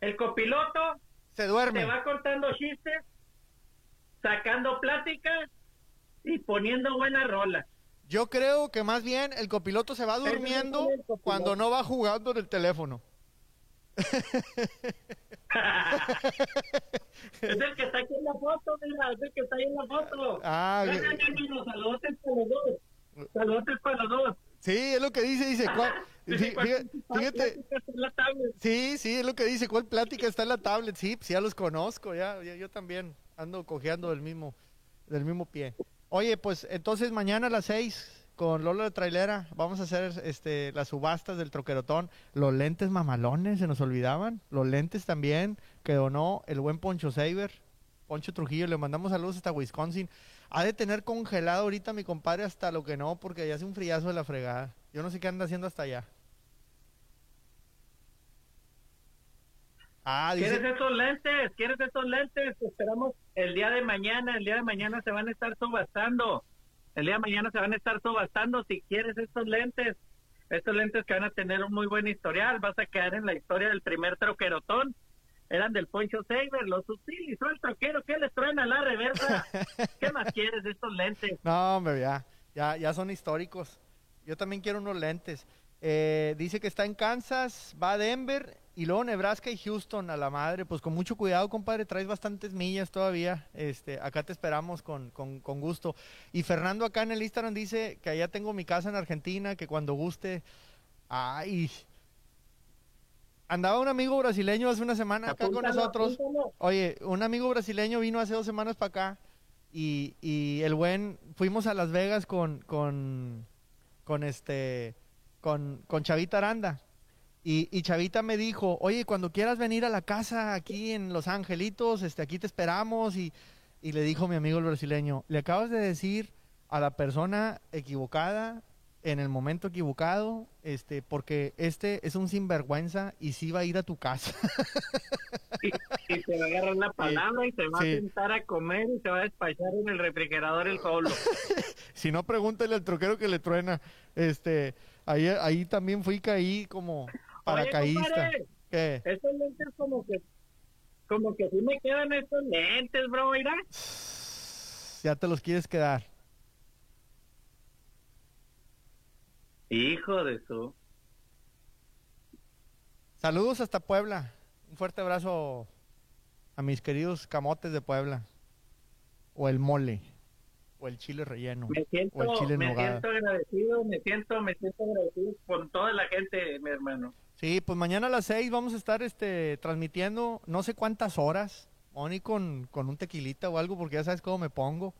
el copiloto se duerme. te va cortando chistes, sacando pláticas y poniendo buenas rolas. Yo creo que más bien el copiloto se va durmiendo cuando no va jugando en el teléfono. es el que está aquí en la foto, mira, es el que está ahí en la foto. Ah, los saludos para los dos. Saludos para los dos. Sí, es lo que dice, dice. ¿cuál- Dice, fí- ¿cuál fí- Fíjate, plática está en la tablet? sí, sí, es lo que dice. ¿Cuál plática está en la tablet? Sí, pues ya los conozco, ya, ya yo también ando cojeando del mismo, del mismo pie. Oye, pues entonces mañana a las seis con Lola de Trailera vamos a hacer este las subastas del troquerotón. Los lentes mamalones se nos olvidaban. Los lentes también que donó el buen Poncho Saber. Poncho Trujillo, le mandamos saludos hasta Wisconsin. Ha de tener congelado ahorita mi compadre hasta lo que no, porque ya hace un friazo de la fregada. Yo no sé qué anda haciendo hasta allá. Ah, dice, ¿Quieres esos lentes? ¿Quieres esos lentes? Te esperamos el día de mañana. El día de mañana se van a estar subastando. El día de mañana se van a estar subastando. Si quieres estos lentes, estos lentes que van a tener un muy buen historial, vas a quedar en la historia del primer troquerotón eran del Poncho Saber, los utilizó el troquero, ¿qué les traen a la reversa? ¿Qué más quieres de estos lentes? No, hombre, ya, ya, ya son históricos. Yo también quiero unos lentes. Eh, dice que está en Kansas, va a Denver y luego Nebraska y Houston a la madre. Pues con mucho cuidado, compadre, traes bastantes millas todavía. Este, acá te esperamos con, con, con gusto. Y Fernando acá en el Instagram dice que allá tengo mi casa en Argentina, que cuando guste. Ay, andaba un amigo brasileño hace una semana acá con nosotros. apúntalo. Oye, un amigo brasileño vino hace dos semanas para acá y, y el buen, fuimos a Las Vegas con, con, con este, con, con Chavita Aranda. Y, y Chavita me dijo, oye, cuando quieras venir a la casa aquí en Los Angelitos, este, aquí te esperamos. Y, y le dijo mi amigo el brasileño, le acabas de decir a la persona equivocada en el momento equivocado, este, porque este es un sinvergüenza y sí va a ir a tu casa. Y, y te va a agarrar la palabra y te va Sí. a sentar a comer y te va a despachar en el refrigerador el solo. si no, pregúntale al troquero que le truena. Este, ahí, ahí también fui caí como paracaísta. ¿Qué? Estos lentes como que, como que sí me quedan estos lentes, bro, mira. Ya te los quieres quedar. Hijo de su. Saludos hasta Puebla. Un fuerte abrazo a mis queridos camotes de Puebla. O el mole. O el chile relleno. Me siento, o el chile me nogada. siento agradecido, me siento, me siento agradecido con toda la gente, mi hermano. Sí, pues mañana a las 6 vamos a estar este transmitiendo no sé cuántas horas, Oni con, con un tequilita o algo, porque ya sabes cómo me pongo.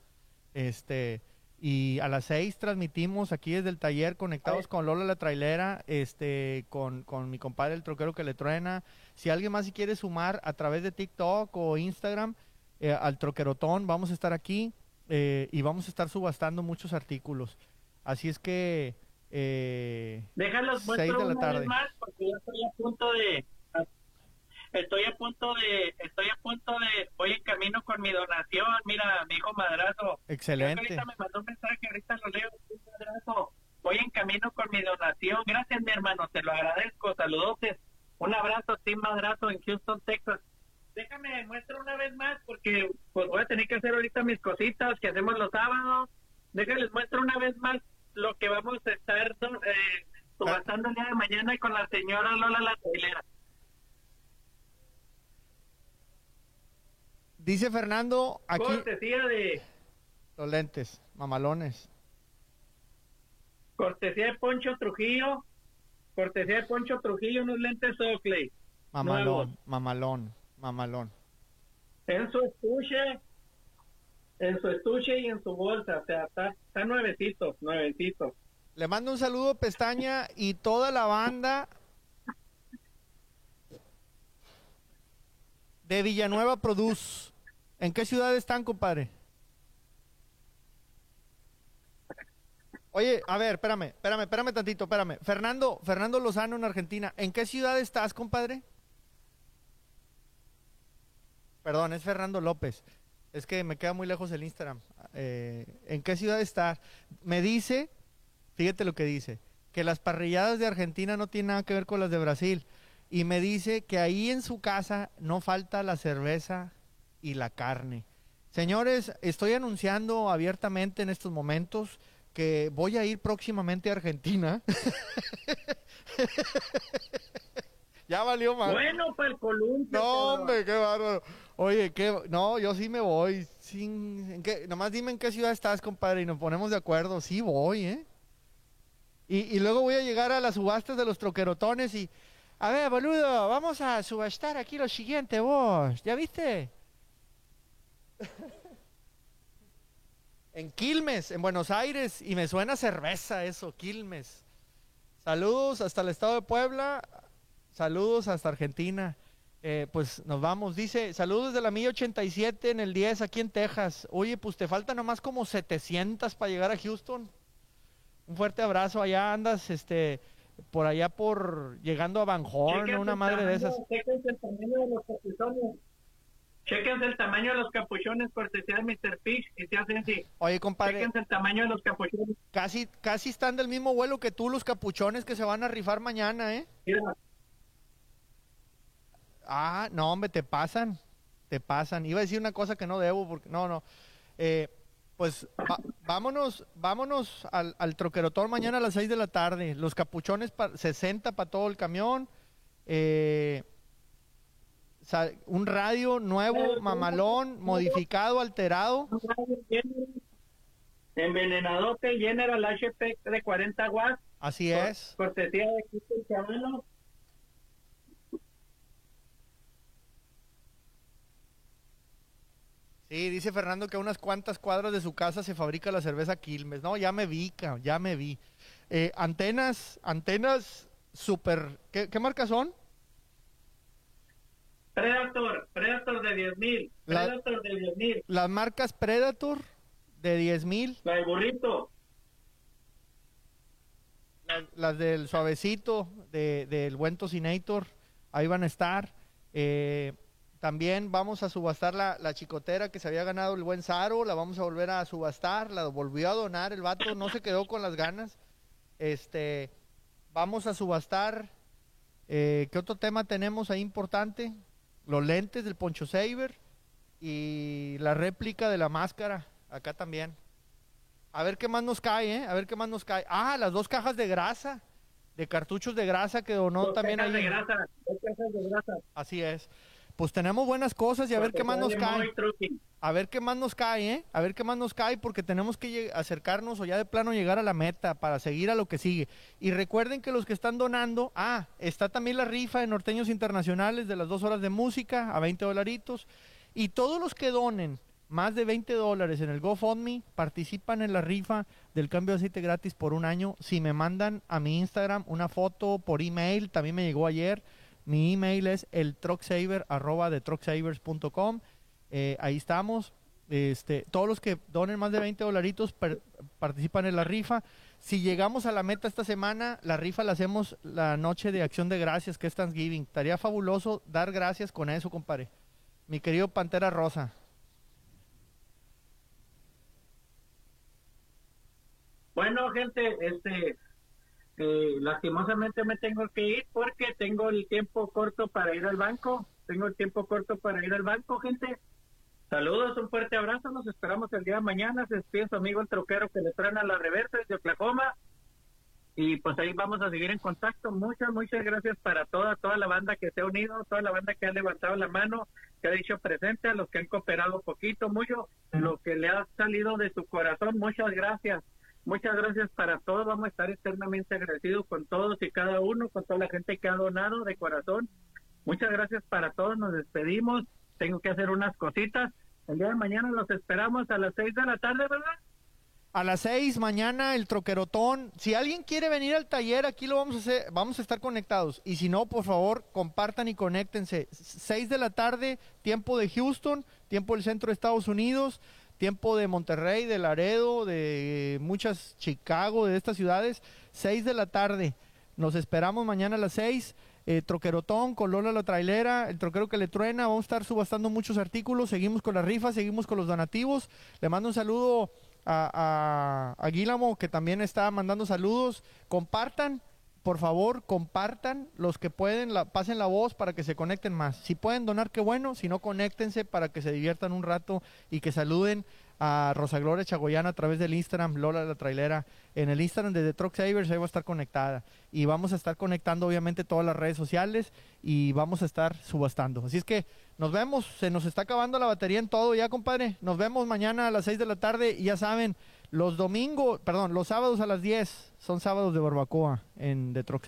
Este, y a las 6 transmitimos aquí desde el taller conectados con Lola la trailera, este, con, con mi compadre el troquero que le truena. Si alguien más si quiere sumar a través de TikTok o Instagram eh, al troquerotón, vamos a estar aquí eh, y vamos a estar subastando muchos artículos. Así es que eh, Déjalos Seis muestro de la tarde. más porque ya estoy a punto de estoy a punto de estoy a punto de voy en camino con mi donación, mira, mi hijo madrazo. excelente. Ahorita me mandó un mensaje, ahorita lo leo, madrazo. Voy en camino con mi donación. Gracias, mi hermano, te lo agradezco. Saludotes. Un abrazo, Tim Madrazo en Houston, Texas. Déjame muestro una vez más porque pues voy a tener que hacer ahorita mis cositas que hacemos los sábados. Déjales muestro una vez más lo que vamos a estar eh, subastando el día de mañana con la señora Lola la trailera. Dice Fernando aquí Cortesía de los lentes, mamalones. cortesía de Poncho Trujillo. Cortesía de Poncho Trujillo, unos lentes Oakley. Mamalón, Nuevos. mamalón, mamalón. En su estuche, en su estuche y en su bolsa. O sea, está, está nuevecito, nuevecito. Le mando un saludo Pestaña y toda la banda de Villanueva Produce. ¿En qué ciudad están, compadre? Oye, a ver, espérame, espérame, espérame tantito, espérame. Fernando, Fernando Lozano en Argentina. ¿En qué ciudad estás, compadre? Perdón, es Fernando López. Es que me queda muy lejos el Instagram. Eh, ¿En qué ciudad estás? Me dice, fíjate lo que dice, que las parrilladas de Argentina no tienen nada que ver con las de Brasil. Y me dice que ahí en su casa no falta la cerveza y la carne. Señores, estoy anunciando abiertamente en estos momentos que voy a ir próximamente a Argentina. ya valió más. Bueno, para el columpio. No, hombre, qué bárbaro. Oye, qué, no, yo sí me voy. Sin, ¿en qué? Nomás dime en qué ciudad estás, compadre, y nos ponemos de acuerdo. Sí voy, ¿eh? Y, y luego voy a llegar a las subastas de los troquerotones y... A ver, boludo, vamos a subastar aquí lo siguiente, vos. ¿Ya viste? en Quilmes, en Buenos Aires, y me suena cerveza eso, Quilmes. Saludos hasta el estado de Puebla, saludos hasta Argentina. Eh, pues nos vamos, dice, saludos de la milla 87 en el 10 aquí en Texas. Oye, pues te faltan nomás como 700 para llegar a Houston. Un fuerte abrazo, allá andas, este, por allá por, llegando a Van Horn, una madre de esas. Chéquense el tamaño de los capuchones. Chéquense el tamaño de los capuchones, cortesía de Mr. Fish y se hacen así. Oye, compadre, Chéquense el tamaño de los capuchones. casi, casi están del mismo vuelo que tú los capuchones que se van a rifar mañana, ¿eh? Mira, Ah, no, hombre, te pasan. Te pasan. Iba a decir una cosa que no debo, porque no, no. Eh, pues vámonos, vámonos al, al troquerotón mañana a las 6 de la tarde. Los capuchones, pa, 60 para todo el camión. Eh, un radio nuevo, mamalón, modificado, alterado. Envenenadote General HP de 40 watts. Así es. Cortesía de Cristian Chabelo. Sí, dice Fernando que a unas cuantas cuadras de su casa se fabrica la cerveza Quilmes. No, ya me vi, ya me vi. Eh, antenas, antenas super. ¿Qué, ¿Qué marcas son? Predator, Predator de 10.000. Predator de 10.000. Las marcas Predator de 10.000. La del burrito. Las, del suavecito, de, del buen Tocinator. Ahí van a estar. Eh, también vamos a subastar la, la, chicotera que se había ganado el buen Saro, la vamos a volver a subastar, la volvió a donar el vato, no se quedó con las ganas. Este, vamos a subastar, eh, ¿qué otro tema tenemos ahí importante? Los lentes del Poncho Saber y la réplica de la máscara, acá también. A ver qué más nos cae, ¿eh? A ver qué más nos cae. Ah, las dos cajas de grasa, de cartuchos de grasa que donó también ahí. De grasa, dos cajas de grasa. Así es pues tenemos buenas cosas y a ver qué más nos cae. A ver qué más nos cae, ¿eh? A ver qué más nos cae porque tenemos que acercarnos o ya de plano llegar a la meta para seguir a lo que sigue. Y recuerden que los que están donando, ah, está también la rifa de Norteños Internacionales de las dos horas de música a 20 dolaritos. Y todos los que donen más de 20 dólares en el GoFundMe participan en la rifa del cambio de aceite gratis por un año. Si me mandan a mi Instagram una foto por email, también me llegó ayer mi email es el arroba de eh, ahí estamos. Este, todos los que donen más de 20 dolaritos participan en la rifa. Si llegamos a la meta esta semana, la rifa la hacemos la noche de acción de gracias, que es Thanksgiving. Estaría fabuloso dar gracias con eso, compadre. Mi querido Pantera Rosa. Bueno, gente, este, eh, lastimosamente me tengo que ir porque tengo el tiempo corto para ir al banco. Tengo el tiempo corto para ir al banco, gente. Saludos, un fuerte abrazo. Nos esperamos el día de mañana. Se despide su amigo el troquero que le traen a la reversa desde Oklahoma. Y pues ahí vamos a seguir en contacto. Muchas, muchas gracias para toda, toda la banda que se ha unido, toda la banda que ha levantado la mano, que ha dicho presente, a los que han cooperado poquito, mucho, lo que le ha salido de su corazón. Muchas gracias. Muchas gracias para todos. Vamos a estar eternamente agradecidos con todos y cada uno, con toda la gente que ha donado de corazón. Muchas gracias para todos. Nos despedimos. Tengo que hacer unas cositas. El día de mañana los esperamos a las seis de la tarde, ¿verdad? A las seis mañana el troquerotón. Si alguien quiere venir al taller, aquí lo vamos a hacer. Vamos a estar conectados. Y si no, por favor, compartan y conéctense. Seis de la tarde, tiempo de Houston, tiempo del centro de Estados Unidos tiempo de Monterrey, de Laredo, de muchas Chicago, de estas ciudades, 6 de la tarde. Nos esperamos mañana a las 6. Eh, troquerotón con Lola la trailera, el troquero que le truena, vamos a estar subastando muchos artículos, seguimos con la rifa, seguimos con los donativos. Le mando un saludo a, a, que también está mandando saludos. Compartan, por favor, compartan los que pueden, pasen la voz para que se conecten más. Si pueden donar, qué bueno, si no, conéctense para que se diviertan un rato y que saluden a Rosa Gloria Chagoyana a través del Instagram, Lola la Trailera, en el Instagram de The Truck Savers, ahí va a estar conectada. Y vamos a estar conectando obviamente todas las redes sociales y vamos a estar subastando. Así es que nos vemos, se nos está acabando la batería en todo ya, compadre. Nos vemos mañana a las 6 de la tarde y ya saben, los domingos, perdón, los sábados a las 10 son sábados de barbacoa en The Truck.